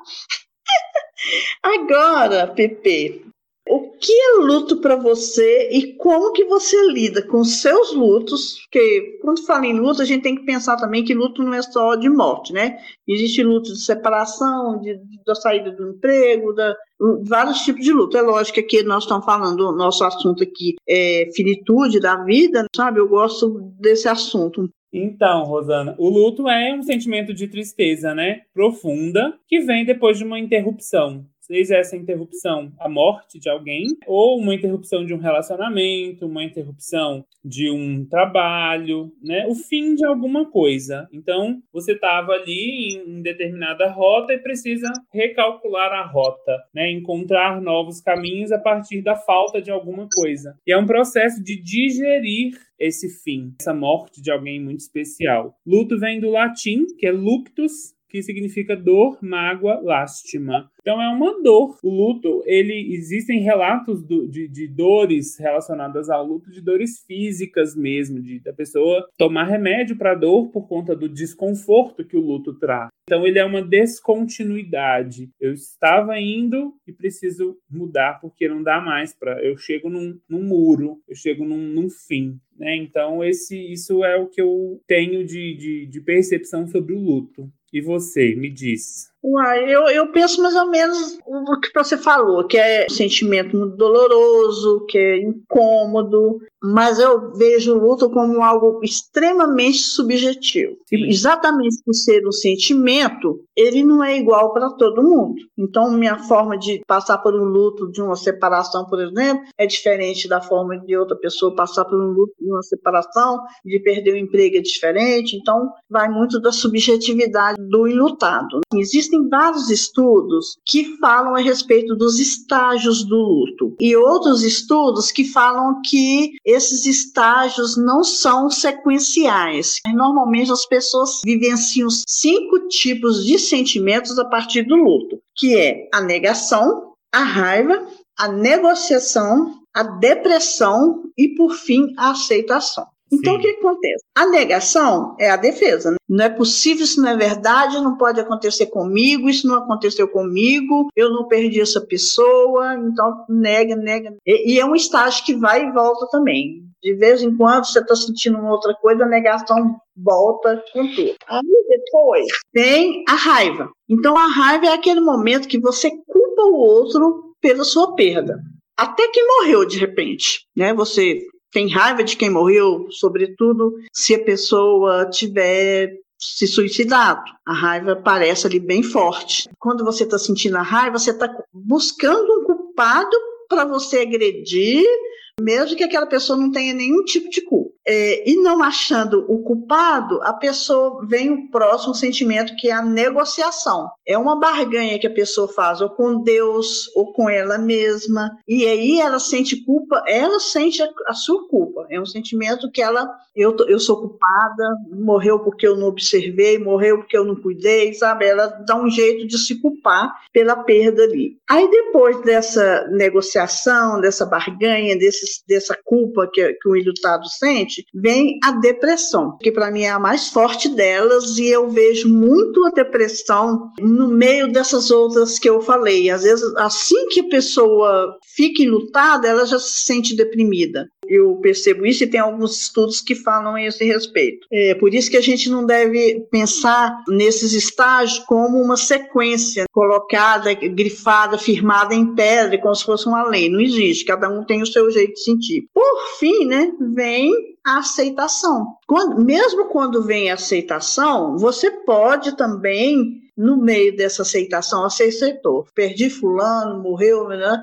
[LAUGHS] Agora, Pepe, o que é luto para você e como que você lida com seus lutos? Porque quando fala em luto, a gente tem que pensar também que luto não é só de morte, né? Existe luto de separação, de, de da saída do emprego, da, vários tipos de luto. É lógico que aqui nós estamos falando, o nosso assunto aqui é finitude da vida, sabe? Eu gosto desse assunto. Então, Rosana, o luto é um sentimento de tristeza, né? Profunda, que vem depois de uma interrupção seja essa interrupção a morte de alguém, ou uma interrupção de um relacionamento, uma interrupção de um trabalho, né? O fim de alguma coisa. Então, você estava ali em determinada rota e precisa recalcular a rota, né? Encontrar novos caminhos a partir da falta de alguma coisa. E é um processo de digerir esse fim, essa morte de alguém muito especial. Luto vem do latim, que é luctus, que significa dor, mágoa, lástima. Então é uma dor. O luto, ele existem relatos do, de, de, dores relacionadas ao luto, de dores físicas mesmo, de da pessoa tomar remédio para dor por conta do desconforto que o luto traz. Então ele é uma descontinuidade. Eu estava indo e preciso mudar porque não dá mais para. Eu chego num, num, muro, eu chego num, num fim. Né? Então esse, isso é o que eu tenho de, de, de percepção sobre o luto. E você, me diz. Uai, eu, eu penso mais ou menos o que você falou, que é um sentimento muito doloroso, que é incômodo, mas eu vejo o luto como algo extremamente subjetivo. E exatamente por ser um sentimento, ele não é igual para todo mundo. Então, minha forma de passar por um luto de uma separação, por exemplo, é diferente da forma de outra pessoa passar por um luto de uma separação, de perder o emprego é diferente. Então, vai muito da subjetividade do enlutado. Existem existem vários estudos que falam a respeito dos estágios do luto e outros estudos que falam que esses estágios não são sequenciais. Normalmente as pessoas vivenciam cinco tipos de sentimentos a partir do luto, que é a negação, a raiva, a negociação, a depressão e, por fim, a aceitação. Então, Sim. o que acontece? A negação é a defesa. né? Não é possível, isso não é verdade, não pode acontecer comigo, isso não aconteceu comigo, eu não perdi essa pessoa, então nega, nega. E, e é um estágio que vai e volta também. De vez em quando você está sentindo uma outra coisa, a negação volta com tudo. Aí depois vem a raiva. Então a raiva é aquele momento que você culpa o outro pela sua perda. Até que morreu de repente, né? Você tem raiva de quem morreu, sobretudo se a pessoa tiver se suicidado. A raiva parece ali bem forte. Quando você está sentindo a raiva, você está buscando um culpado para você agredir, mesmo que aquela pessoa não tenha nenhum tipo de culpa. É, e não achando o culpado, a pessoa vem o próximo sentimento que é a negociação. É uma barganha que a pessoa faz, ou com Deus, ou com ela mesma. E aí ela sente culpa, ela sente a, a sua culpa. É um sentimento que ela, eu, eu sou culpada, morreu porque eu não observei, morreu porque eu não cuidei, sabe? Ela dá um jeito de se culpar pela perda ali. Aí depois dessa negociação, dessa barganha, desses, dessa culpa que, que o ilutado sente, vem a depressão, que para mim é a mais forte delas e eu vejo muito a depressão no meio dessas outras que eu falei. Às vezes, assim que a pessoa fica enlutada, ela já se sente deprimida. Eu percebo isso e tem alguns estudos que falam a esse respeito. É por isso que a gente não deve pensar nesses estágios como uma sequência colocada, grifada, firmada em pedra, como se fosse uma lei. Não existe, cada um tem o seu jeito de sentir. Por fim, né, vem a aceitação. Quando- mesmo quando vem a aceitação, você pode também, no meio dessa aceitação, aceitou. Perdi fulano, morreu, né?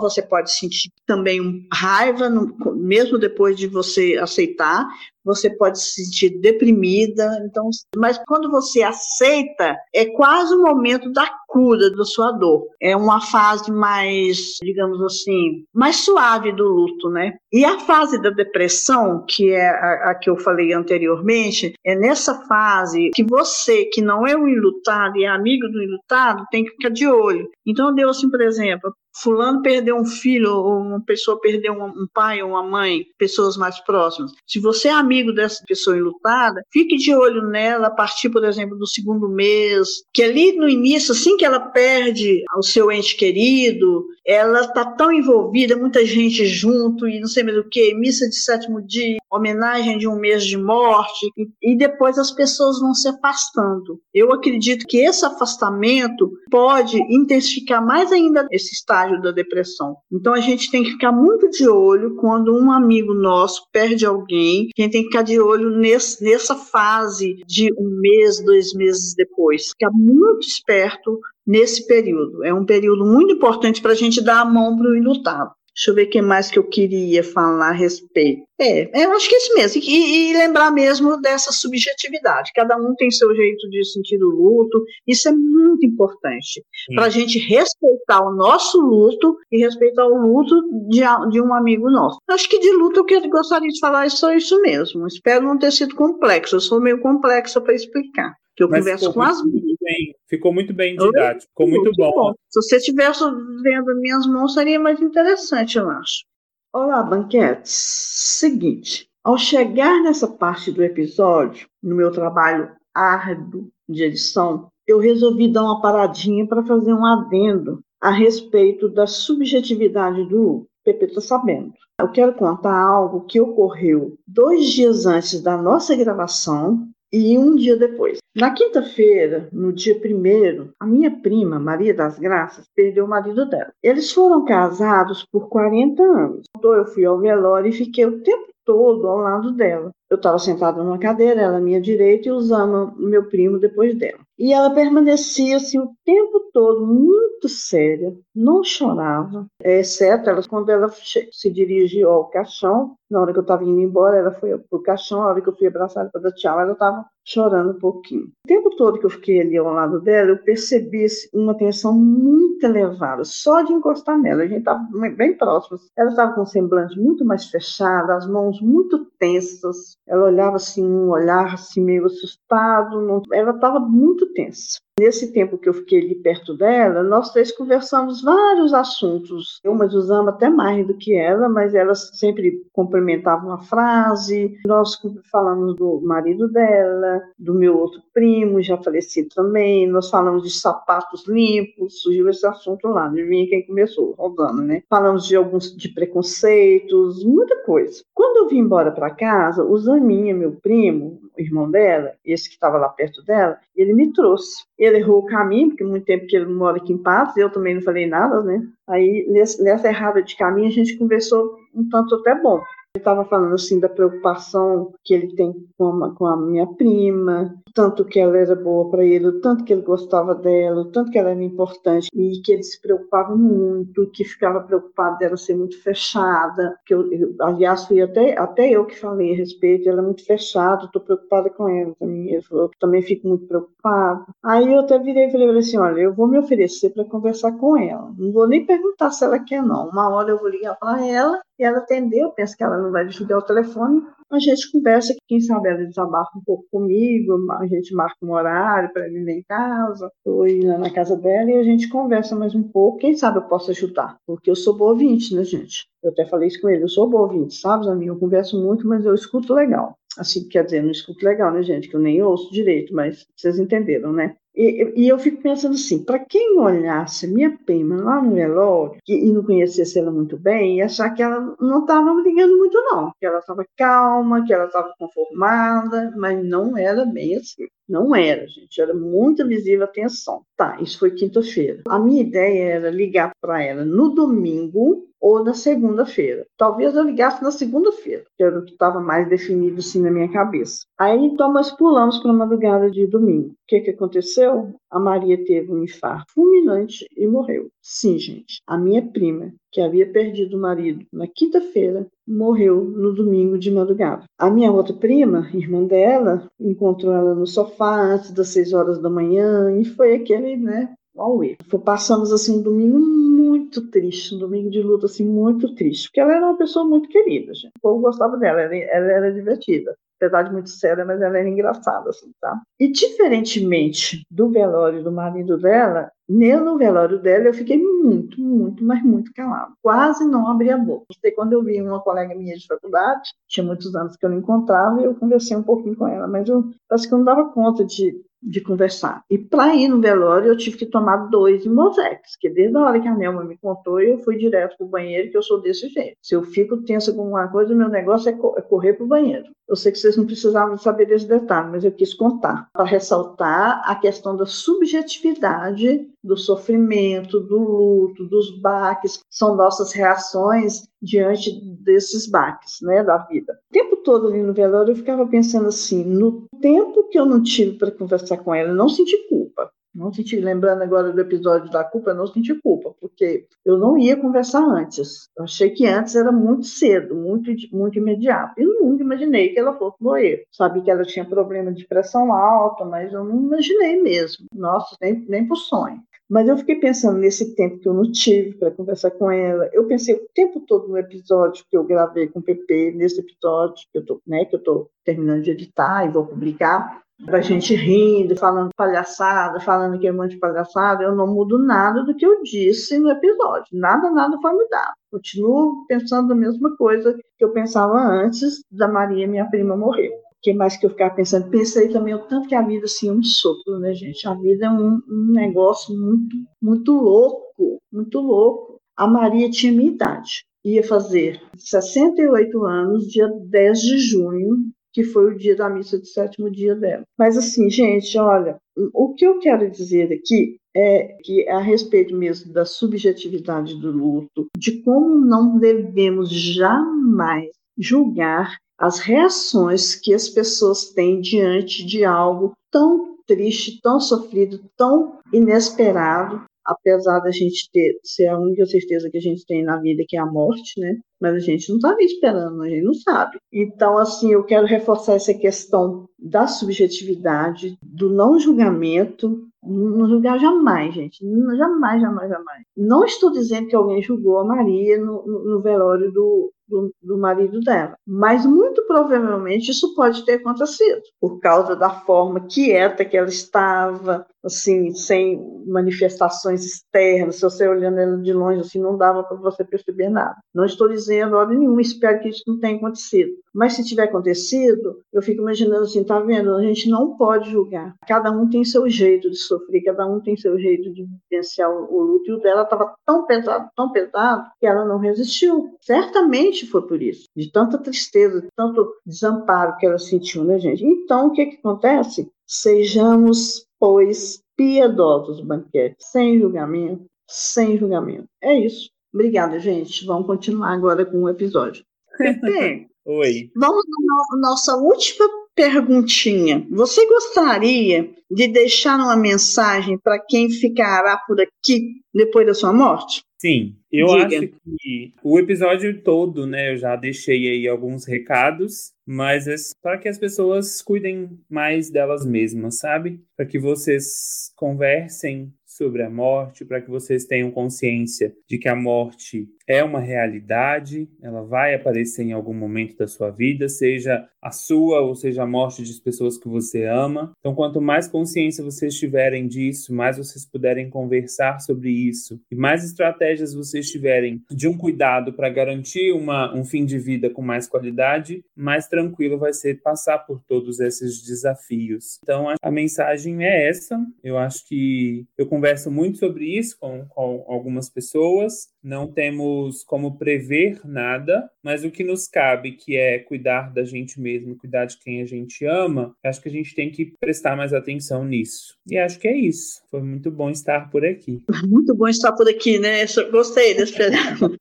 Você pode sentir também raiva, mesmo depois de você aceitar, você pode se sentir deprimida. Então, mas quando você aceita, é quase o momento da cura da sua dor. É uma fase mais, digamos assim, mais suave do luto, né? E a fase da depressão, que é a, a que eu falei anteriormente, é nessa fase que você, que não é um enlutado e é amigo do enlutado, tem que ficar de olho. Então, deu assim, por exemplo, fulano perdeu um filho, ou uma pessoa perdeu um, pai ou uma mãe, pessoas mais próximas. Se você é amigo dessa pessoa enlutada, fique de olho nela a partir, por exemplo, do segundo mês, que ali no início, assim que ela perde o seu ente querido, ela está tão envolvida, muita gente junto e não sei mais o que, missa de sétimo dia, homenagem de um mês de morte, e, e depois as pessoas vão se afastando. Eu acredito que esse afastamento pode intensificar mais ainda esse estágio da depressão. Então a gente tem que ficar muito de olho quando um amigo nosso perde alguém, a gente tem que ficar de olho nesse, nessa fase de um mês, dois meses depois. Ficar muito esperto nesse período. É um período muito importante para a gente dar a mão para o enlutado. Deixa eu ver o que mais que eu queria falar a respeito. É, eu acho que é isso mesmo. E, e lembrar mesmo dessa subjetividade. Cada um tem seu jeito de sentir o luto. Isso é muito importante. Para a gente respeitar o nosso luto e respeitar o luto de, de um amigo nosso. Acho que de luto eu que- gostaria de falar é só isso mesmo. Espero não ter sido complexo. Eu sou meio complexa para explicar. Que eu Mas converso com as muito, muito bem, ficou muito bem didático, ficou muito bom. Se você estivesse vendo minhas mãos, seria mais interessante, eu acho. Olá, banquetes. Seguinte, ao chegar nessa parte do episódio, no meu trabalho árduo de edição, eu resolvi dar uma paradinha para fazer um adendo a respeito da subjetividade do. Pepe está sabendo. Eu quero contar algo que ocorreu dois dias antes da nossa gravação e um dia depois. Na quinta-feira, no dia primeiro, a minha prima, Maria das Graças, perdeu o marido dela. Eles foram casados por 40 anos. Eu fui ao velório e fiquei o tempo todo ao lado dela. Eu estava sentada numa cadeira, ela à minha direita e usando meu primo depois dela. E ela permanecia assim o tempo todo muito séria, não chorava, exceto ela, quando ela se dirigiu ao caixão, na hora que eu estava indo embora, ela foi pro caixão, na hora que eu fui abraçar para dar tchau, ela estava chorando um pouquinho. O tempo todo que eu fiquei ali ao lado dela, eu percebi assim, uma tensão muito elevada, só de encostar nela. A gente estava bem próximos. Ela estava com o semblante muito mais fechado, as mãos muito tensas. Ela olhava assim, um olhar assim meio assustado. não- Ela estava muito tensa. Nesse tempo que eu fiquei ali perto dela, nós três conversamos vários assuntos. Eu mais usamos até mais do que ela, mas ela sempre complementava uma frase. Nós falamos do marido dela, do meu outro primo, já falecido também. Nós falamos de sapatos limpos, surgiu esse assunto lá, mim quem começou, rodando, né? Falamos de alguns de preconceitos, muita coisa. Quando eu vim embora para casa, o Zaminha, meu primo, irmão dela, esse que estava lá perto dela, ele me trouxe. Ele errou o caminho, porque muito tempo que ele mora aqui em Patos, eu também não falei nada, né? Aí, nessa errada de caminho, a gente conversou um tanto até bom. Estava falando assim da preocupação que ele tem com a, com a minha prima, tanto que ela era boa para ele, tanto que ele gostava dela, tanto que ela era importante e que ele se preocupava muito, que ficava preocupado dela ser muito fechada. Que eu, eu aliás, fui até, até eu que falei a respeito, ela é muito fechada, estou preocupada com ela também. Ele falou, também fico muito preocupado. Aí eu até virei e falei assim: olha, eu vou me oferecer para conversar com ela. Não vou nem perguntar se ela quer, não. Uma hora eu vou ligar para ela e ela atendeu, penso que ela não vai desligar o telefone, a gente conversa, quem sabe ela desabafa um pouco comigo, a gente marca um horário para vir em casa, ou ir na casa dela e a gente conversa mais um pouco, quem sabe eu posso ajudar, porque eu sou boa ouvinte, né, gente? Eu até falei isso com ele, eu sou boa ouvinte, sabe, amigo? Eu converso muito, mas eu escuto legal. Assim, quer dizer, não escuto legal, né, gente? Que eu nem ouço direito, mas vocês entenderam, né? E, e, eu fico pensando assim, para quem olhasse minha prima lá no velório e, e não conhecesse ela muito bem, ia achar que ela não estava brigando muito não, que ela estava calma, que ela estava conformada, mas não era bem assim. Não era, gente, era muito visível a tensão. Tá, isso foi quinta-feira. A minha ideia era ligar para ela no domingo ou na segunda-feira. Talvez eu ligasse na segunda-feira, que era o que estava mais definido assim na minha cabeça. Aí então nós pulamos para a madrugada de domingo. Que, que aconteceu? A Maria teve um infarto fulminante e morreu. Sim, gente, a minha prima, que havia perdido o marido na quinta-feira, morreu no domingo de madrugada. A minha outra prima, irmã dela, encontrou ela no sofá antes das seis horas da manhã e foi aquele, né, Huawei. Passamos assim um domingo muito triste, um domingo de luta assim muito triste, porque ela era uma pessoa muito querida, gente. O povo gostava dela, ela, ela era divertida apesar de muito séria, mas ela era engraçada, assim, tá? E diferentemente do velório do marido dela, nem no velório dela eu fiquei muito, muito, mas muito calada. Quase não abri a boca. E quando eu vi uma colega minha de faculdade, tinha muitos anos que eu não encontrava, e eu conversei um pouquinho com ela, mas eu acho que eu não dava conta de de conversar. E para ir no velório, eu tive que tomar dois Imosex, que desde a hora que a Nelma me contou, eu fui direto para o banheiro, que eu sou desse jeito. Se eu fico tensa com alguma coisa, meu negócio é, co é correr para o banheiro. Eu sei que vocês não precisavam saber desse detalhe, mas eu quis contar, para ressaltar a questão da subjetividade do sofrimento, do luto, dos baques, são nossas reações diante desses baques, né, da vida. O tempo todo ali no velório eu ficava pensando assim, no tempo que eu não tive para conversar com ela, eu não senti culpa. Não senti, lembrando agora do episódio da culpa, eu não senti culpa, porque eu não ia conversar antes. Eu achei que antes era muito cedo, muito, muito imediato. E nunca imaginei que ela fosse morrer. Sabia que ela tinha problema de pressão alta, mas eu não imaginei mesmo. Nossa, nem, nem por sonho. Mas eu fiquei pensando nesse tempo que eu não tive para conversar com ela. Eu pensei o tempo todo no episódio que eu gravei com o PP, nesse episódio que eu tô, né, que eu tô terminando de editar e vou publicar, da gente rindo, falando palhaçada, falando que é um monte de palhaçada, eu não mudo nada do que eu disse no episódio. Nada, nada foi mudado. Continuo pensando a mesma coisa que eu pensava antes da Maria, minha prima, morrer que mais que eu ficava pensando? Pensei também o tanto que a vida assim é um sopro, né, gente? A vida é um, um negócio muito, muito louco, muito louco. A Maria tinha minha idade, ia fazer 68 anos, dia 10 de junho, que foi o dia da missa de sétimo dia dela. Mas assim, gente, olha, o que eu quero dizer aqui é que a respeito mesmo da subjetividade do luto, de como não devemos jamais julgar as reações que as pessoas têm diante de algo tão triste, tão sofrido, tão inesperado, apesar da gente ter ser a única certeza que a gente tem na vida que é a morte, né? Mas a gente não estava esperando, a gente não sabe. Então, assim, eu quero reforçar essa questão da subjetividade, do não julgamento, não julgar jamais, gente. Jamais, jamais, jamais. Não estou dizendo que alguém julgou a Maria no, no, no velório do, do, do, marido dela. Mas muito provavelmente isso pode ter acontecido, por causa da forma quieta que ela estava, assim, sem manifestações externas. Se você olhando ela de longe, assim, não dava para você perceber nada. Não estou dizendo, hora nenhuma, espero que isso não tenha acontecido. Mas se tiver acontecido, eu fico imaginando assim, tá vendo? A gente não pode julgar. Cada um tem seu jeito de sofrer, cada um tem seu jeito de vivenciar o luto. E o dela estava tão pesado, tão pesado, que ela não resistiu. Certamente foi por isso. De tanta tristeza, de tanto desamparo que ela sentiu, né, gente? Então, o que, que acontece? Sejamos, pois, piedosos, banquete, sem julgamento, sem julgamento. É isso. Obrigada, gente. Vamos continuar agora com o episódio. Pepe, [LAUGHS] Oi. Vamos na nossa última perguntinha. Você gostaria de deixar uma mensagem para quem ficará por aqui depois da sua morte? Sim, eu Diga. acho que o episódio todo, né, eu já deixei aí alguns recados, mas é para que as pessoas cuidem mais delas mesmas, sabe? Para que vocês conversem sobre a morte, para que vocês tenham consciência de que a morte é uma realidade, ela vai aparecer em algum momento da sua vida, seja a sua ou seja a morte de pessoas que você ama. Então, quanto mais consciência vocês tiverem disso, mais vocês puderem conversar sobre isso e mais estratégias vocês tiverem de um cuidado para garantir uma, um fim de vida com mais qualidade, mais tranquilo vai ser passar por todos esses desafios. Então, a, a mensagem é essa. Eu acho que eu converso muito sobre isso com, com algumas pessoas. Não temos temos como prever nada, mas o que nos cabe, que é cuidar da gente mesmo, cuidar de quem a gente ama, acho que a gente tem que prestar mais atenção nisso. E acho que é isso. Foi muito bom estar por aqui. [LAUGHS] Muito bom estar por aqui, né? Gostei desse [LAUGHS]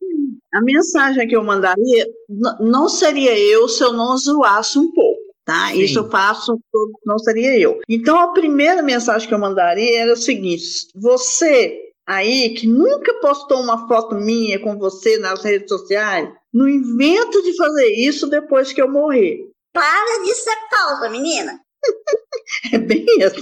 A mensagem que eu mandaria não seria eu se eu não zoasse um pouco. Tá? Sim. Isso eu faço, não seria eu. Então, a primeira mensagem que eu mandaria era o seguinte: você aí que nunca postou uma foto minha com você nas redes sociais, não inventa de fazer isso depois que eu morrer. Para de ser pausa, menina. [LAUGHS] É bem isso.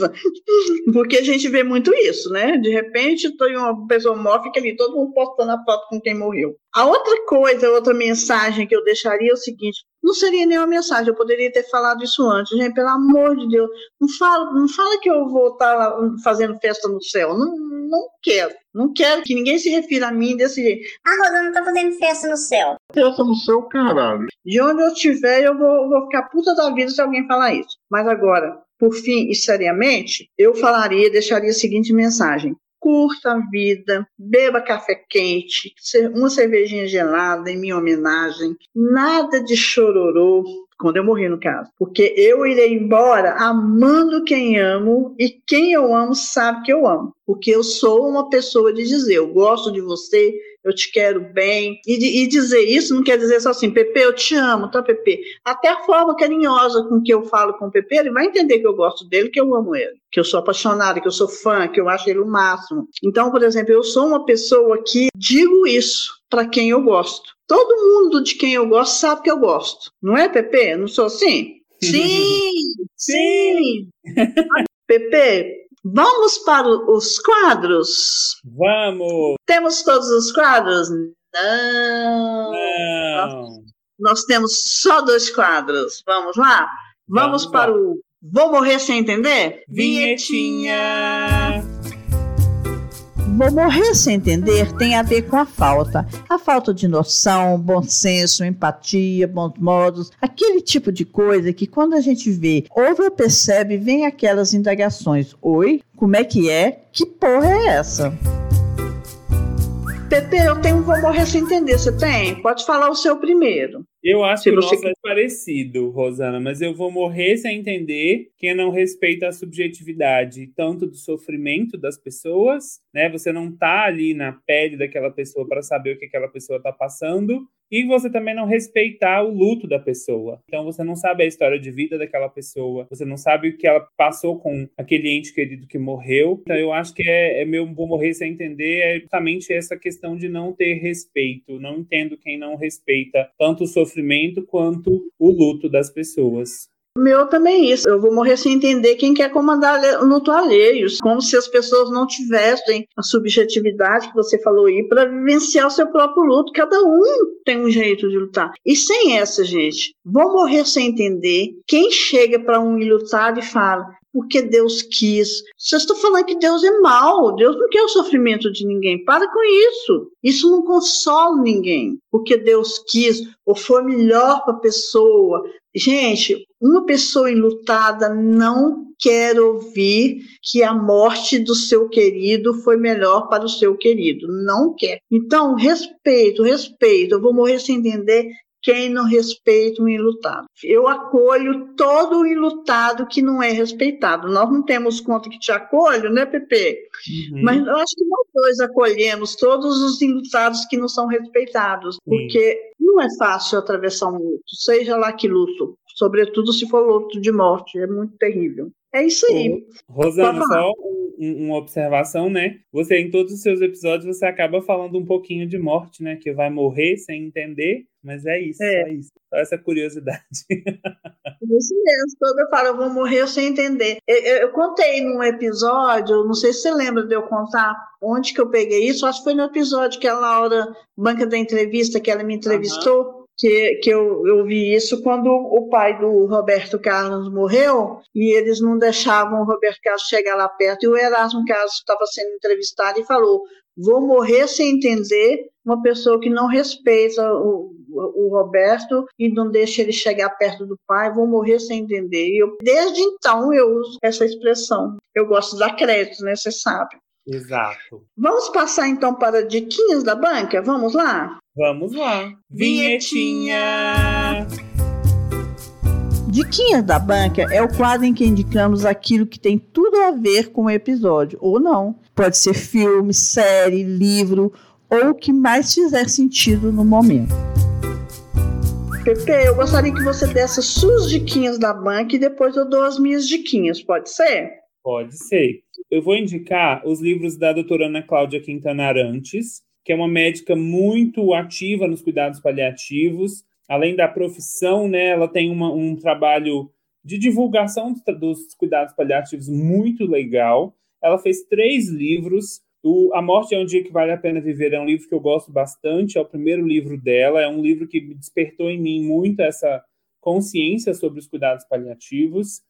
Porque a gente vê muito isso, né? De repente, tô em uma pessoa morta, fica ali todo mundo postando a foto com quem morreu. A outra coisa, outra mensagem que eu deixaria é o seguinte: não seria nenhuma mensagem, eu poderia ter falado isso antes. Gente, pelo amor de Deus, não fala, não fala que eu vou estar lá fazendo festa no céu. Não, não quero. Não quero que ninguém se refira a mim desse jeito. A Rosa não tá fazendo festa no céu. Festa no céu, caralho. De onde eu estiver, eu vou, vou ficar puta da vida se alguém falar isso. Mas agora, por fim e seriamente, eu falaria, deixaria a seguinte mensagem: curta a vida, beba café quente, uma cervejinha gelada em minha homenagem, nada de chororô, quando eu morrer, no caso. Porque eu irei embora amando quem amo e quem eu amo sabe que eu amo. Porque eu sou uma pessoa de dizer, eu gosto de você, eu te quero bem. E, e dizer isso não quer dizer só assim, Pepe, eu te amo, tá, Pepe? Até a forma carinhosa com que eu falo com o Pepe, ele vai entender que eu gosto dele, que eu amo ele, que eu sou apaixonada, que eu sou fã, que eu acho ele o máximo. Então, por exemplo, eu sou uma pessoa que digo isso para quem eu gosto. Todo mundo de quem eu gosto sabe que eu gosto. Não é, Pepe? Não sou assim? [LAUGHS] Sim! sim! [LAUGHS] Pepe, vamos para os quadros? Vamos! Temos todos os quadros? Não! Não. Nós, temos só dois quadros. Vamos lá? Vamos, vamos para lá. o Vou Morrer Sem Entender? Vinhetinha. Vou morrer sem entender tem a ver com a falta. A falta de noção, bom senso, empatia, bons modos, aquele tipo de coisa que quando a gente vê, ouve ou percebe, vem aquelas indagações. Oi, como é que é? Que porra é essa? Pepe, eu tenho vou morrer sem entender. Você tem? Pode falar o seu primeiro. Eu acho Se que o você... nosso é parecido, Rosana, mas eu vou morrer sem entender quem não respeita a subjetividade, tanto do sofrimento das pessoas, né? Você não tá ali na pele daquela pessoa para saber o que aquela pessoa tá passando, e você também não respeitar o luto da pessoa. Então você não sabe a história de vida daquela pessoa, você não sabe o que ela passou com aquele ente querido que morreu. Então eu acho que é, é meu bom morrer sem entender é justamente essa questão de não ter respeito. Não entendo quem não respeita tanto o sofrimento quanto o luto das pessoas. Meu também é isso. Eu vou morrer sem entender quem quer comandar o luto alheio. Como se as pessoas não tivessem a subjetividade que você falou aí para vivenciar o seu próprio luto. Cada um tem um jeito de lutar. E sem essa, gente, vou morrer sem entender quem chega para um ilutado e fala: porque Deus quis. Vocês estão falando que Deus é mal, Deus não quer o sofrimento de ninguém. Para com isso. Isso não consola ninguém. Porque Deus quis, ou foi melhor para a pessoa. Gente, uma pessoa enlutada não quer ouvir que a morte do seu querido foi melhor para o seu querido. Não quer. Então, respeito, respeito. Eu vou morrer sem entender quem não respeita um enlutado. Eu acolho todo o enlutado que não é respeitado. Nós não temos conta que te acolho, né, Pepe? Uhum. Mas eu acho que nós dois acolhemos todos os enlutados que não são respeitados, Sim. porque não é fácil atravessar um luto, seja lá que luto, sobretudo se for luto de morte, é muito terrível. É isso aí. Rosana, só uma observação, né? Você, em todos os seus episódios, você acaba falando um pouquinho de morte, né? Que vai morrer sem entender, mas é isso, é, é isso. Só essa curiosidade. [LAUGHS] Isso mesmo, todo eu falo, eu vou morrer sem entender. Eu, eu, eu, contei num episódio, não sei se você lembra de eu contar onde que eu peguei isso, acho que foi no episódio que a Laura, banca da entrevista, que ela me entrevistou. Uhum que, que eu, eu vi isso quando o pai do Roberto Carlos morreu e eles não deixavam o Roberto Carlos chegar lá perto. E o Erasmo Carlos estava sendo entrevistado e falou: Vou morrer sem entender uma pessoa que não respeita o, o, Roberto e não deixa ele chegar perto do pai, vou morrer sem entender. E eu, desde então eu uso essa expressão. Eu gosto da crédito, né? Você sabe. Exato. Vamos passar então para diquinhas da banca? Vamos lá? Vamos lá. Vinhetinha! Diquinhas da banca é o quadro em que indicamos aquilo que tem tudo a ver com o episódio, ou não. Pode ser filme, série, livro, ou o que mais fizer sentido no momento. Pepe, eu gostaria que você desse suas diquinhas da banca e depois eu dou as minhas diquinhas, pode ser? Pode ser. Eu vou indicar os livros da doutora Ana Cláudia Quintana Arantes, que é uma médica muito ativa nos cuidados paliativos. Além da profissão, né, ela tem uma, um trabalho de divulgação dos cuidados paliativos muito legal. Ela fez três livros. O A Morte é um Dia que Vale a Pena Viver é um livro que eu gosto bastante, é o primeiro livro dela. É um livro que despertou em mim muito essa consciência sobre os cuidados paliativos.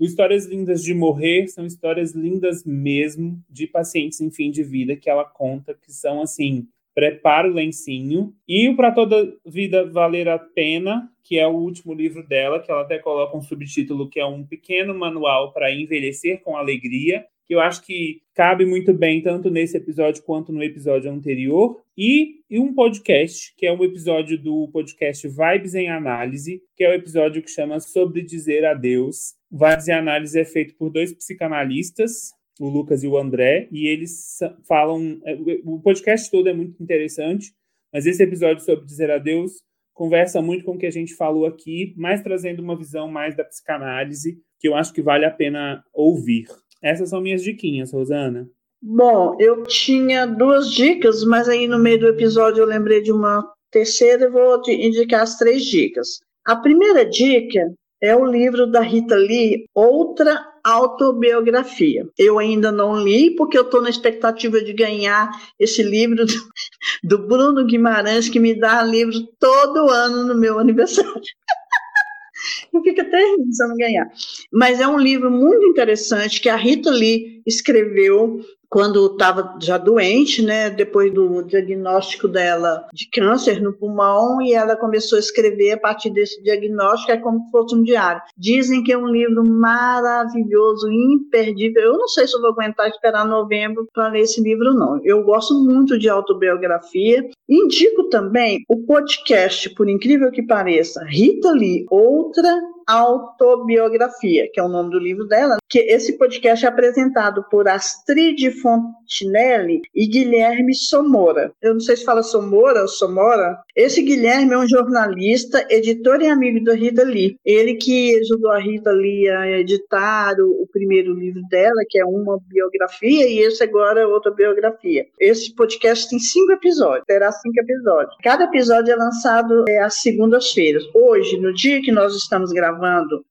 O Histórias Lindas de Morrer são histórias lindas mesmo de pacientes em fim de vida que ela conta, que são assim, prepara o lencinho. E o Para Toda Vida Valer a Pena, que é o último livro dela, que ela até coloca um subtítulo que é um pequeno manual para envelhecer com alegria, que eu acho que cabe muito bem tanto nesse episódio quanto no episódio anterior. E, e um podcast, que é um episódio do podcast Vibes em Análise, que é o episódio que chama Sobre Dizer Adeus. Vibes em Análise é feito por dois psicanalistas, o Lucas e o André, e eles falam. É, o podcast todo é muito interessante, mas esse episódio sobre dizer adeus conversa muito com o que a gente falou aqui, mas trazendo uma visão mais da psicanálise, que eu acho que vale a pena ouvir. Essas são minhas diquinhas, Rosana. Bom, eu tinha duas dicas, mas aí no meio do episódio eu lembrei de uma terceira e vou indicar as três dicas. A primeira dica é o livro da Rita Lee, Outra Autobiografia. Eu ainda não li, porque eu estou na expectativa de ganhar esse livro do, [LAUGHS] do Bruno Guimarães, que me dá livro todo ano no meu aniversário. [LAUGHS] Eu fico até rindo se eu não ganhar. Mas é um livro muito interessante que a Rita Lee escreveu quando estava já doente, né, depois do diagnóstico dela de câncer no pulmão, e ela começou a escrever a partir desse diagnóstico, é como se fosse um diário. Dizem que é um livro maravilhoso, imperdível. Eu não sei se vou aguentar esperar novembro para ler esse livro, não. Eu gosto muito de autobiografia. Indico também o podcast, por incrível que pareça, Rita Lee, outra Autobiografia, que é o nome do livro dela, que esse podcast é apresentado por Astrid Fontinelli e Guilherme Somora. Eu não sei se fala Somora ou Somora. Esse Guilherme é um jornalista, editor e amigo da Rita Lee. Ele que ajudou a Rita Lee a editar o, o primeiro livro dela, que é uma biografia, e esse agora é outra biografia. Esse podcast tem cinco episódios, terá cinco episódios. Cada episódio é lançado é, às segundas-feiras. Hoje, no dia que nós estamos gravando,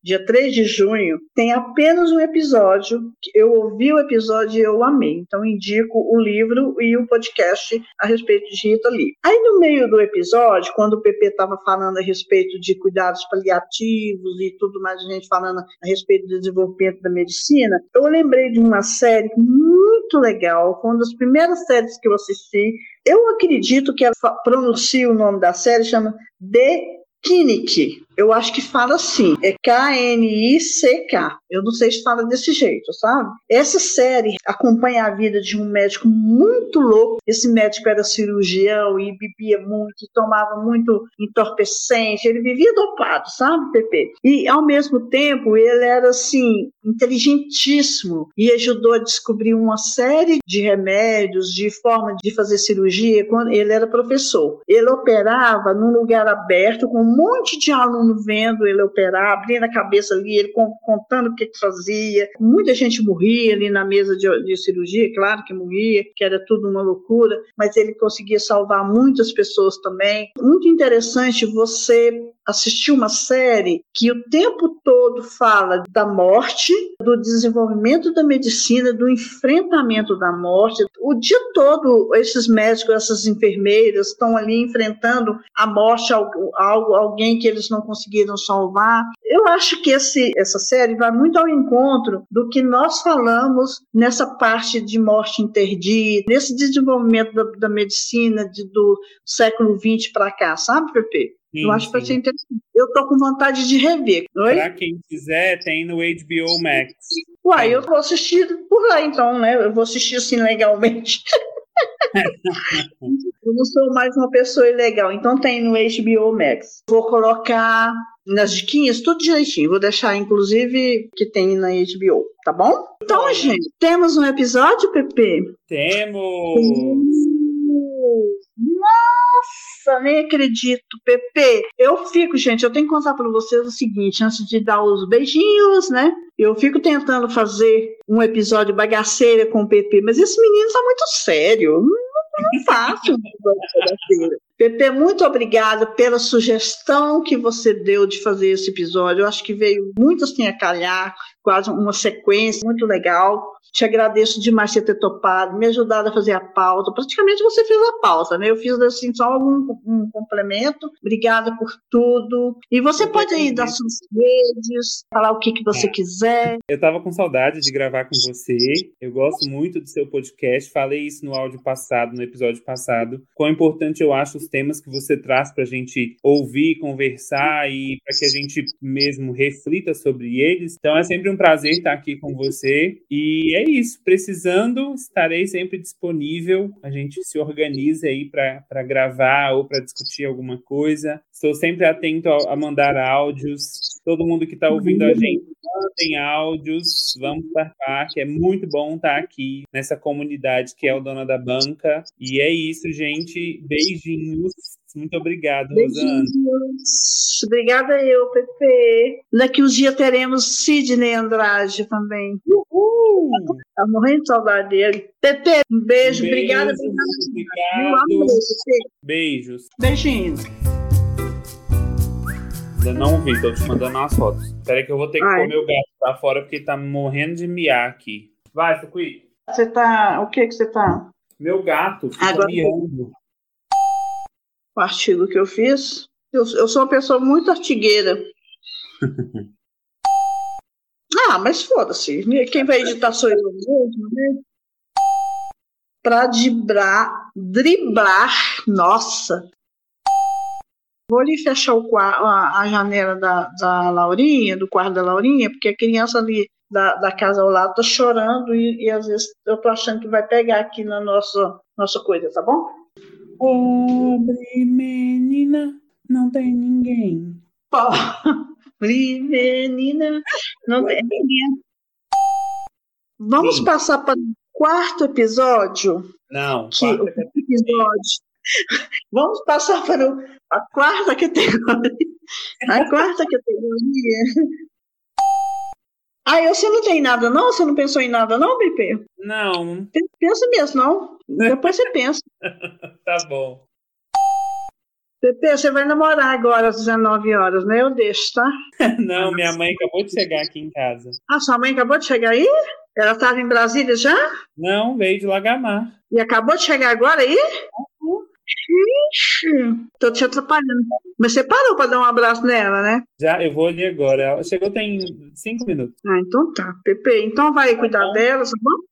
dia 3 de junho, tem apenas um episódio. Eu ouvi o episódio e eu amei. Então, indico o livro e o podcast a respeito de Rita Lee. Aí, no meio do episódio, quando o PP estava falando a respeito de cuidados paliativos e tudo mais, a gente falando a respeito do desenvolvimento da medicina, eu lembrei de uma série muito legal, uma das primeiras séries que eu assisti. Eu acredito que ela pronuncia o nome da série, chama The Kinnick. Eu acho que fala assim, é K-N-I-C-K. Eu não sei se fala desse jeito, sabe? Essa série acompanha a vida de um médico muito louco. Esse médico era cirurgião e bebia muito, tomava muito entorpecente. Ele vivia dopado, sabe, Pepe? E ao mesmo tempo ele era assim inteligentíssimo e ajudou a descobrir uma série de remédios, de forma de fazer cirurgia quando ele era professor. Ele operava num lugar aberto com um monte de alunos vendo ele operar, abrindo a cabeça ali, ele contando o que, que fazia. Muita gente morria ali na mesa de, de cirurgia, claro que morria, que era tudo uma loucura, mas ele conseguia salvar muitas pessoas também. Muito interessante você assistir uma série que o tempo todo fala da morte, do desenvolvimento da medicina, do enfrentamento da morte. O dia todo, esses médicos, essas enfermeiras estão ali enfrentando a morte, algo, alguém que eles não conseguiram salvar. Eu acho que esse, essa série vai muito ao encontro do que nós falamos nessa parte de morte interdita, nesse desenvolvimento da, da medicina de, do século XX para cá, sabe, Pepe? Sim, eu acho que vai ser interessante. Eu tô com vontade de rever. Para quem quiser, tem no HBO Max. Uai, eu vou assistir por lá então, né? Eu vou assistir assim legalmente. [LAUGHS] eu não sou mais uma pessoa ilegal, então tem no HBO Max. Vou colocar nas diquinhas tudo direitinho. Vou deixar, inclusive, que tem na HBO, tá bom? Então, gente, temos um episódio, Pepe? Temos! Nossa, nem acredito, Pepe. Eu fico, gente, eu tenho que contar para vocês o seguinte, antes de dar os beijinhos, né? Eu fico tentando fazer um episódio bagaceira com o Pepe, mas esse menino está muito sério. Não, faço um episódio bagaceira. Pepe, muito obrigada pela sugestão que você deu de fazer esse episódio. Eu acho que veio muito assim a calhar, quase uma sequência muito legal. Te agradeço demais por ter topado, me ajudado a fazer a pauta. Praticamente você fez a pauta, né? Eu fiz assim só algum um complemento. Obrigada por tudo. E você Eu pode aí dar suas redes, falar o que, que você é. quiser. Eu estava com saudade de gravar com você. Eu gosto muito do seu podcast. Falei isso no áudio passado, no episódio passado. Quão importante eu acho os temas que você traz para a gente ouvir, conversar e para que a gente mesmo reflita sobre eles. Então é sempre um prazer estar aqui com você. E é isso. Precisando, estarei sempre disponível. A gente se organiza aí para gravar ou para discutir alguma coisa. Estou sempre atento a, a mandar áudios. Todo mundo que está ouvindo a gente, mandem áudios. Vamos participar, que é muito bom estar aqui nessa comunidade que é o Dona da Banca. E é isso, gente. Beijinhos. Muito obrigado, Rosana. Obrigada eu, Pepe. Daqui uns dias teremos Sidney Andrade também. Uhul! Tá morrendo de saudade dele. Pepe, um beijo. beijo obrigada. Obrigado. Beijos. Beijinhos. Ainda não vi, tô te mandando as fotos. Espera que eu vou ter que Ai. pôr meu gato pra fora porque tá morrendo de miar aqui. Vai, Fukui. Você tá. O que que você tá? Meu gato fica Agora... miando o artigo que eu fiz. Eu, eu sou uma pessoa muito artigueira. [LAUGHS] ah, mas foda-se. Quem vai editar sou eu mesmo, né? Pra driblar, driblar, nossa. Vou ali fechar o, a, a janela da, da Laurinha, do quarto da Laurinha, porque a criança ali da, da casa ao lado tá chorando e, e às vezes eu tô achando que vai pegar aqui na nossa, nossa coisa, tá bom? Pobre menina, não tem ninguém. Pobre menina, não tem ninguém. Vamos Sim. passar para o quarto episódio? Não, Que, quarto episódio. Vamos passar para o- a quarta categoria. A quarta categoria. Ah, você não tem nada, não? Você não pensou em nada, não, BP? Não, Pensa mesmo, não. Depois você pensa. [LAUGHS] tá bom. Pepe, você vai namorar agora às 19 horas, né? Eu deixo, tá? [LAUGHS] Não, minha mãe acabou de chegar aqui em casa. Ah, sua mãe acabou de chegar aí? Ela estava em Brasília já? Não, veio de Lagamar. E acabou de chegar agora aí? Ixi, tô te atrapalhando. Mas você parou para dar um abraço nela, né? Já, eu vou ali agora. Ela chegou tem cinco minutos. Ah, então tá. Pepe, então vai cuidar dela, tá bom?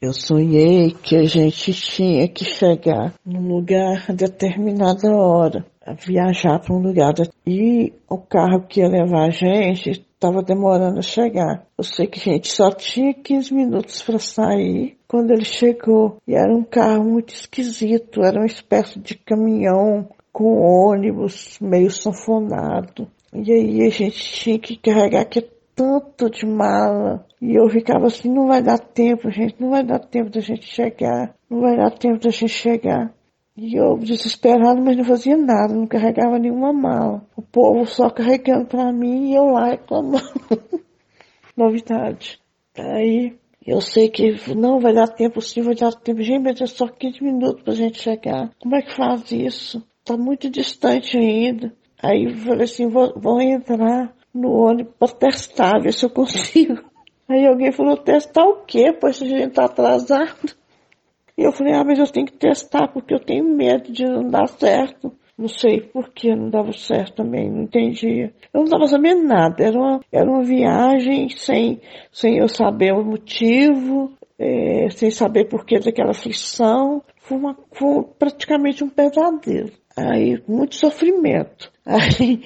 Eu sonhei que a gente tinha que chegar num lugar a determinada hora, a viajar para um lugar. E o carro que ia levar a gente estava demorando a chegar. Eu sei que a gente só tinha 15 minutos para sair quando ele chegou. E era um carro muito esquisito, era uma espécie de caminhão com ônibus meio sanfonado. E aí a gente tinha que carregar aquele tanto de mala. E eu ficava assim, não vai dar tempo, gente, não vai dar tempo da gente chegar, não vai dar tempo da gente chegar. E eu desesperado, mas não fazia nada, não carregava nenhuma mala. O povo só carregando pra mim e eu lá reclamando. [LAUGHS] Novidade. Aí eu sei que não vai dar tempo sim, vai dar tempo. Gente, é só 15 minutos pra gente chegar. Como é que faz isso? Tá muito distante ainda. Aí eu falei assim, vou, vou entrar no ônibus pra testar, ver se eu consigo. [LAUGHS] Aí alguém falou, testar o quê? Pois a gente tá atrasado. E eu falei, ah, mas eu tenho que testar porque eu tenho medo de não dar certo. Não sei por que não dava certo também, não entendia. Eu não estava sabendo nada, era uma, era uma viagem sem, sem eu saber o motivo, eh, sem saber por que daquela aflição. Foi, uma, foi praticamente um pesadelo. Aí, muito sofrimento. [LAUGHS] Aí,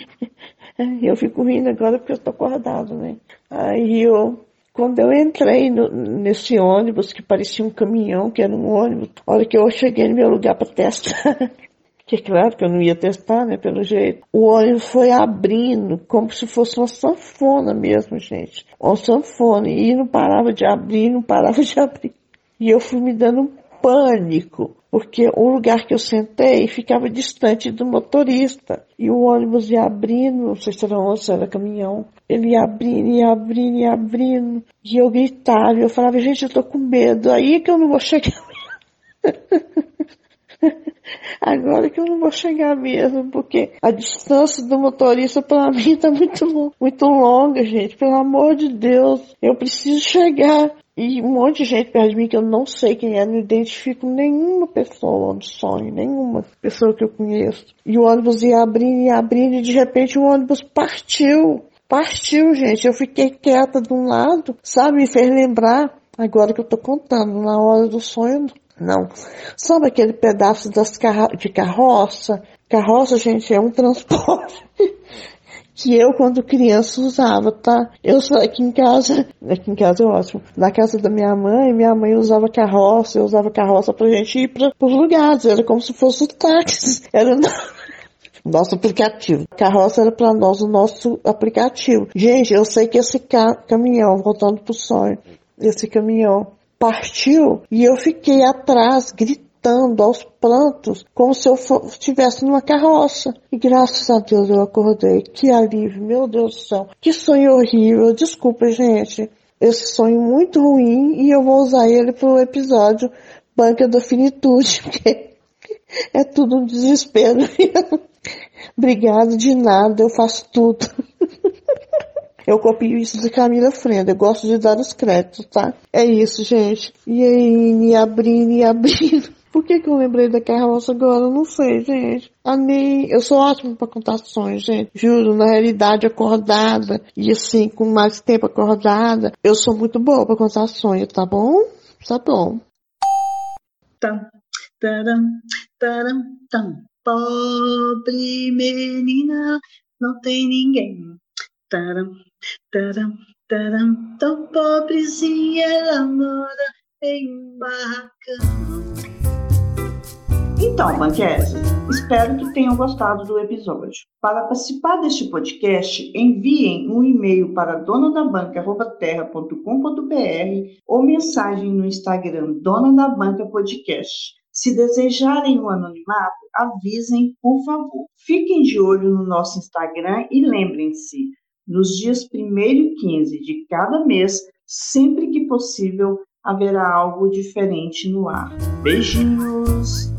eu fico rindo agora porque eu tô acordado, né? Aí eu, quando eu entrei no- nesse ônibus, que parecia um caminhão, que era um ônibus, a hora que eu cheguei no meu lugar para testar, [LAUGHS] que é claro que eu não ia testar, né, pelo jeito, o ônibus foi abrindo, como se fosse uma sanfona mesmo, gente. Uma sanfona, e não parava de abrir, não parava [LAUGHS] de abrir. E eu fui me dando um pânico, porque o lugar que eu sentei ficava distante do motorista. E o ônibus ia abrindo, não sei se era ônibus, se era caminhão. Ele ia abrindo, ia abrindo, ia abrindo. E eu gritava, eu falava, gente, eu tô com medo. Aí que eu não vou chegar. [LAUGHS] Agora que eu não vou chegar mesmo, porque a distância do motorista para [LAUGHS] mim tá muito, muito longa, gente. Pelo amor de Deus, eu preciso chegar. E um monte de gente perto de mim que eu não sei quem é, não identifico nenhuma pessoa no sonho, nenhuma pessoa que eu conheço. E o ônibus ia abrindo e abrindo e de repente o ônibus partiu. Partiu, gente. Eu fiquei quieta de um lado, sabe? Me fez lembrar, agora que eu tô contando, na hora do sonho, não. Sabe aquele pedaço das carra de carroça? Carroça, gente, é um transporte [LAUGHS] que eu, quando criança, usava, tá? Eu só aqui em casa, aqui em casa é ótimo. Na casa da minha mãe, minha mãe usava carroça, eu usava carroça pra gente ir para os lugares. Era como se fosse o táxi. [LAUGHS] Era [LAUGHS] nosso aplicativo. Carroça era para nós o nosso aplicativo. Gente, eu sei que esse ca caminhão, voltando pro sonho, esse caminhão partiu e eu fiquei atrás gritando aos prantos, como se eu estivesse numa carroça. E graças a Deus eu acordei. Que alívio, meu Deus do céu. Que sonho horrível. Desculpa, gente. Esse sonho muito ruim e eu vou usar ele pro episódio Banca da Finitude, [LAUGHS] porque é tudo um desespero. [LAUGHS] Obrigado de nada, eu faço tudo. Eu copio isso de Camila Frenda. Eu gosto de dar os créditos, tá? É isso, gente. E aí, me abrindo, e abrindo. [LAUGHS] Por que que eu lembrei da carroça agora? Eu não sei, gente. Amei. Eu sou ótima pra contar sonhos, gente. Juro, na realidade, acordada. E assim, com mais tempo acordada. Eu sou muito boa pra contar sonhos, tá bom? Tá bom. Tam, taram, taram, tam. Pobre menina, não tem ninguém. Taram, taram, taram, tão pobrezinha ela mora em um barracão. Então, banqueses, espero que tenham gostado do episódio. Para participar deste podcast, enviem um e-mail para donadabanca.terra.com.br ou mensagem no Instagram Dona da Banca Podcast. Se desejarem o anonimato, avisem, por favor. Fiquem de olho no nosso Instagram e lembrem-se, nos dias 1 e 15 de cada mês, sempre que possível, haverá algo diferente no ar. Beijinhos!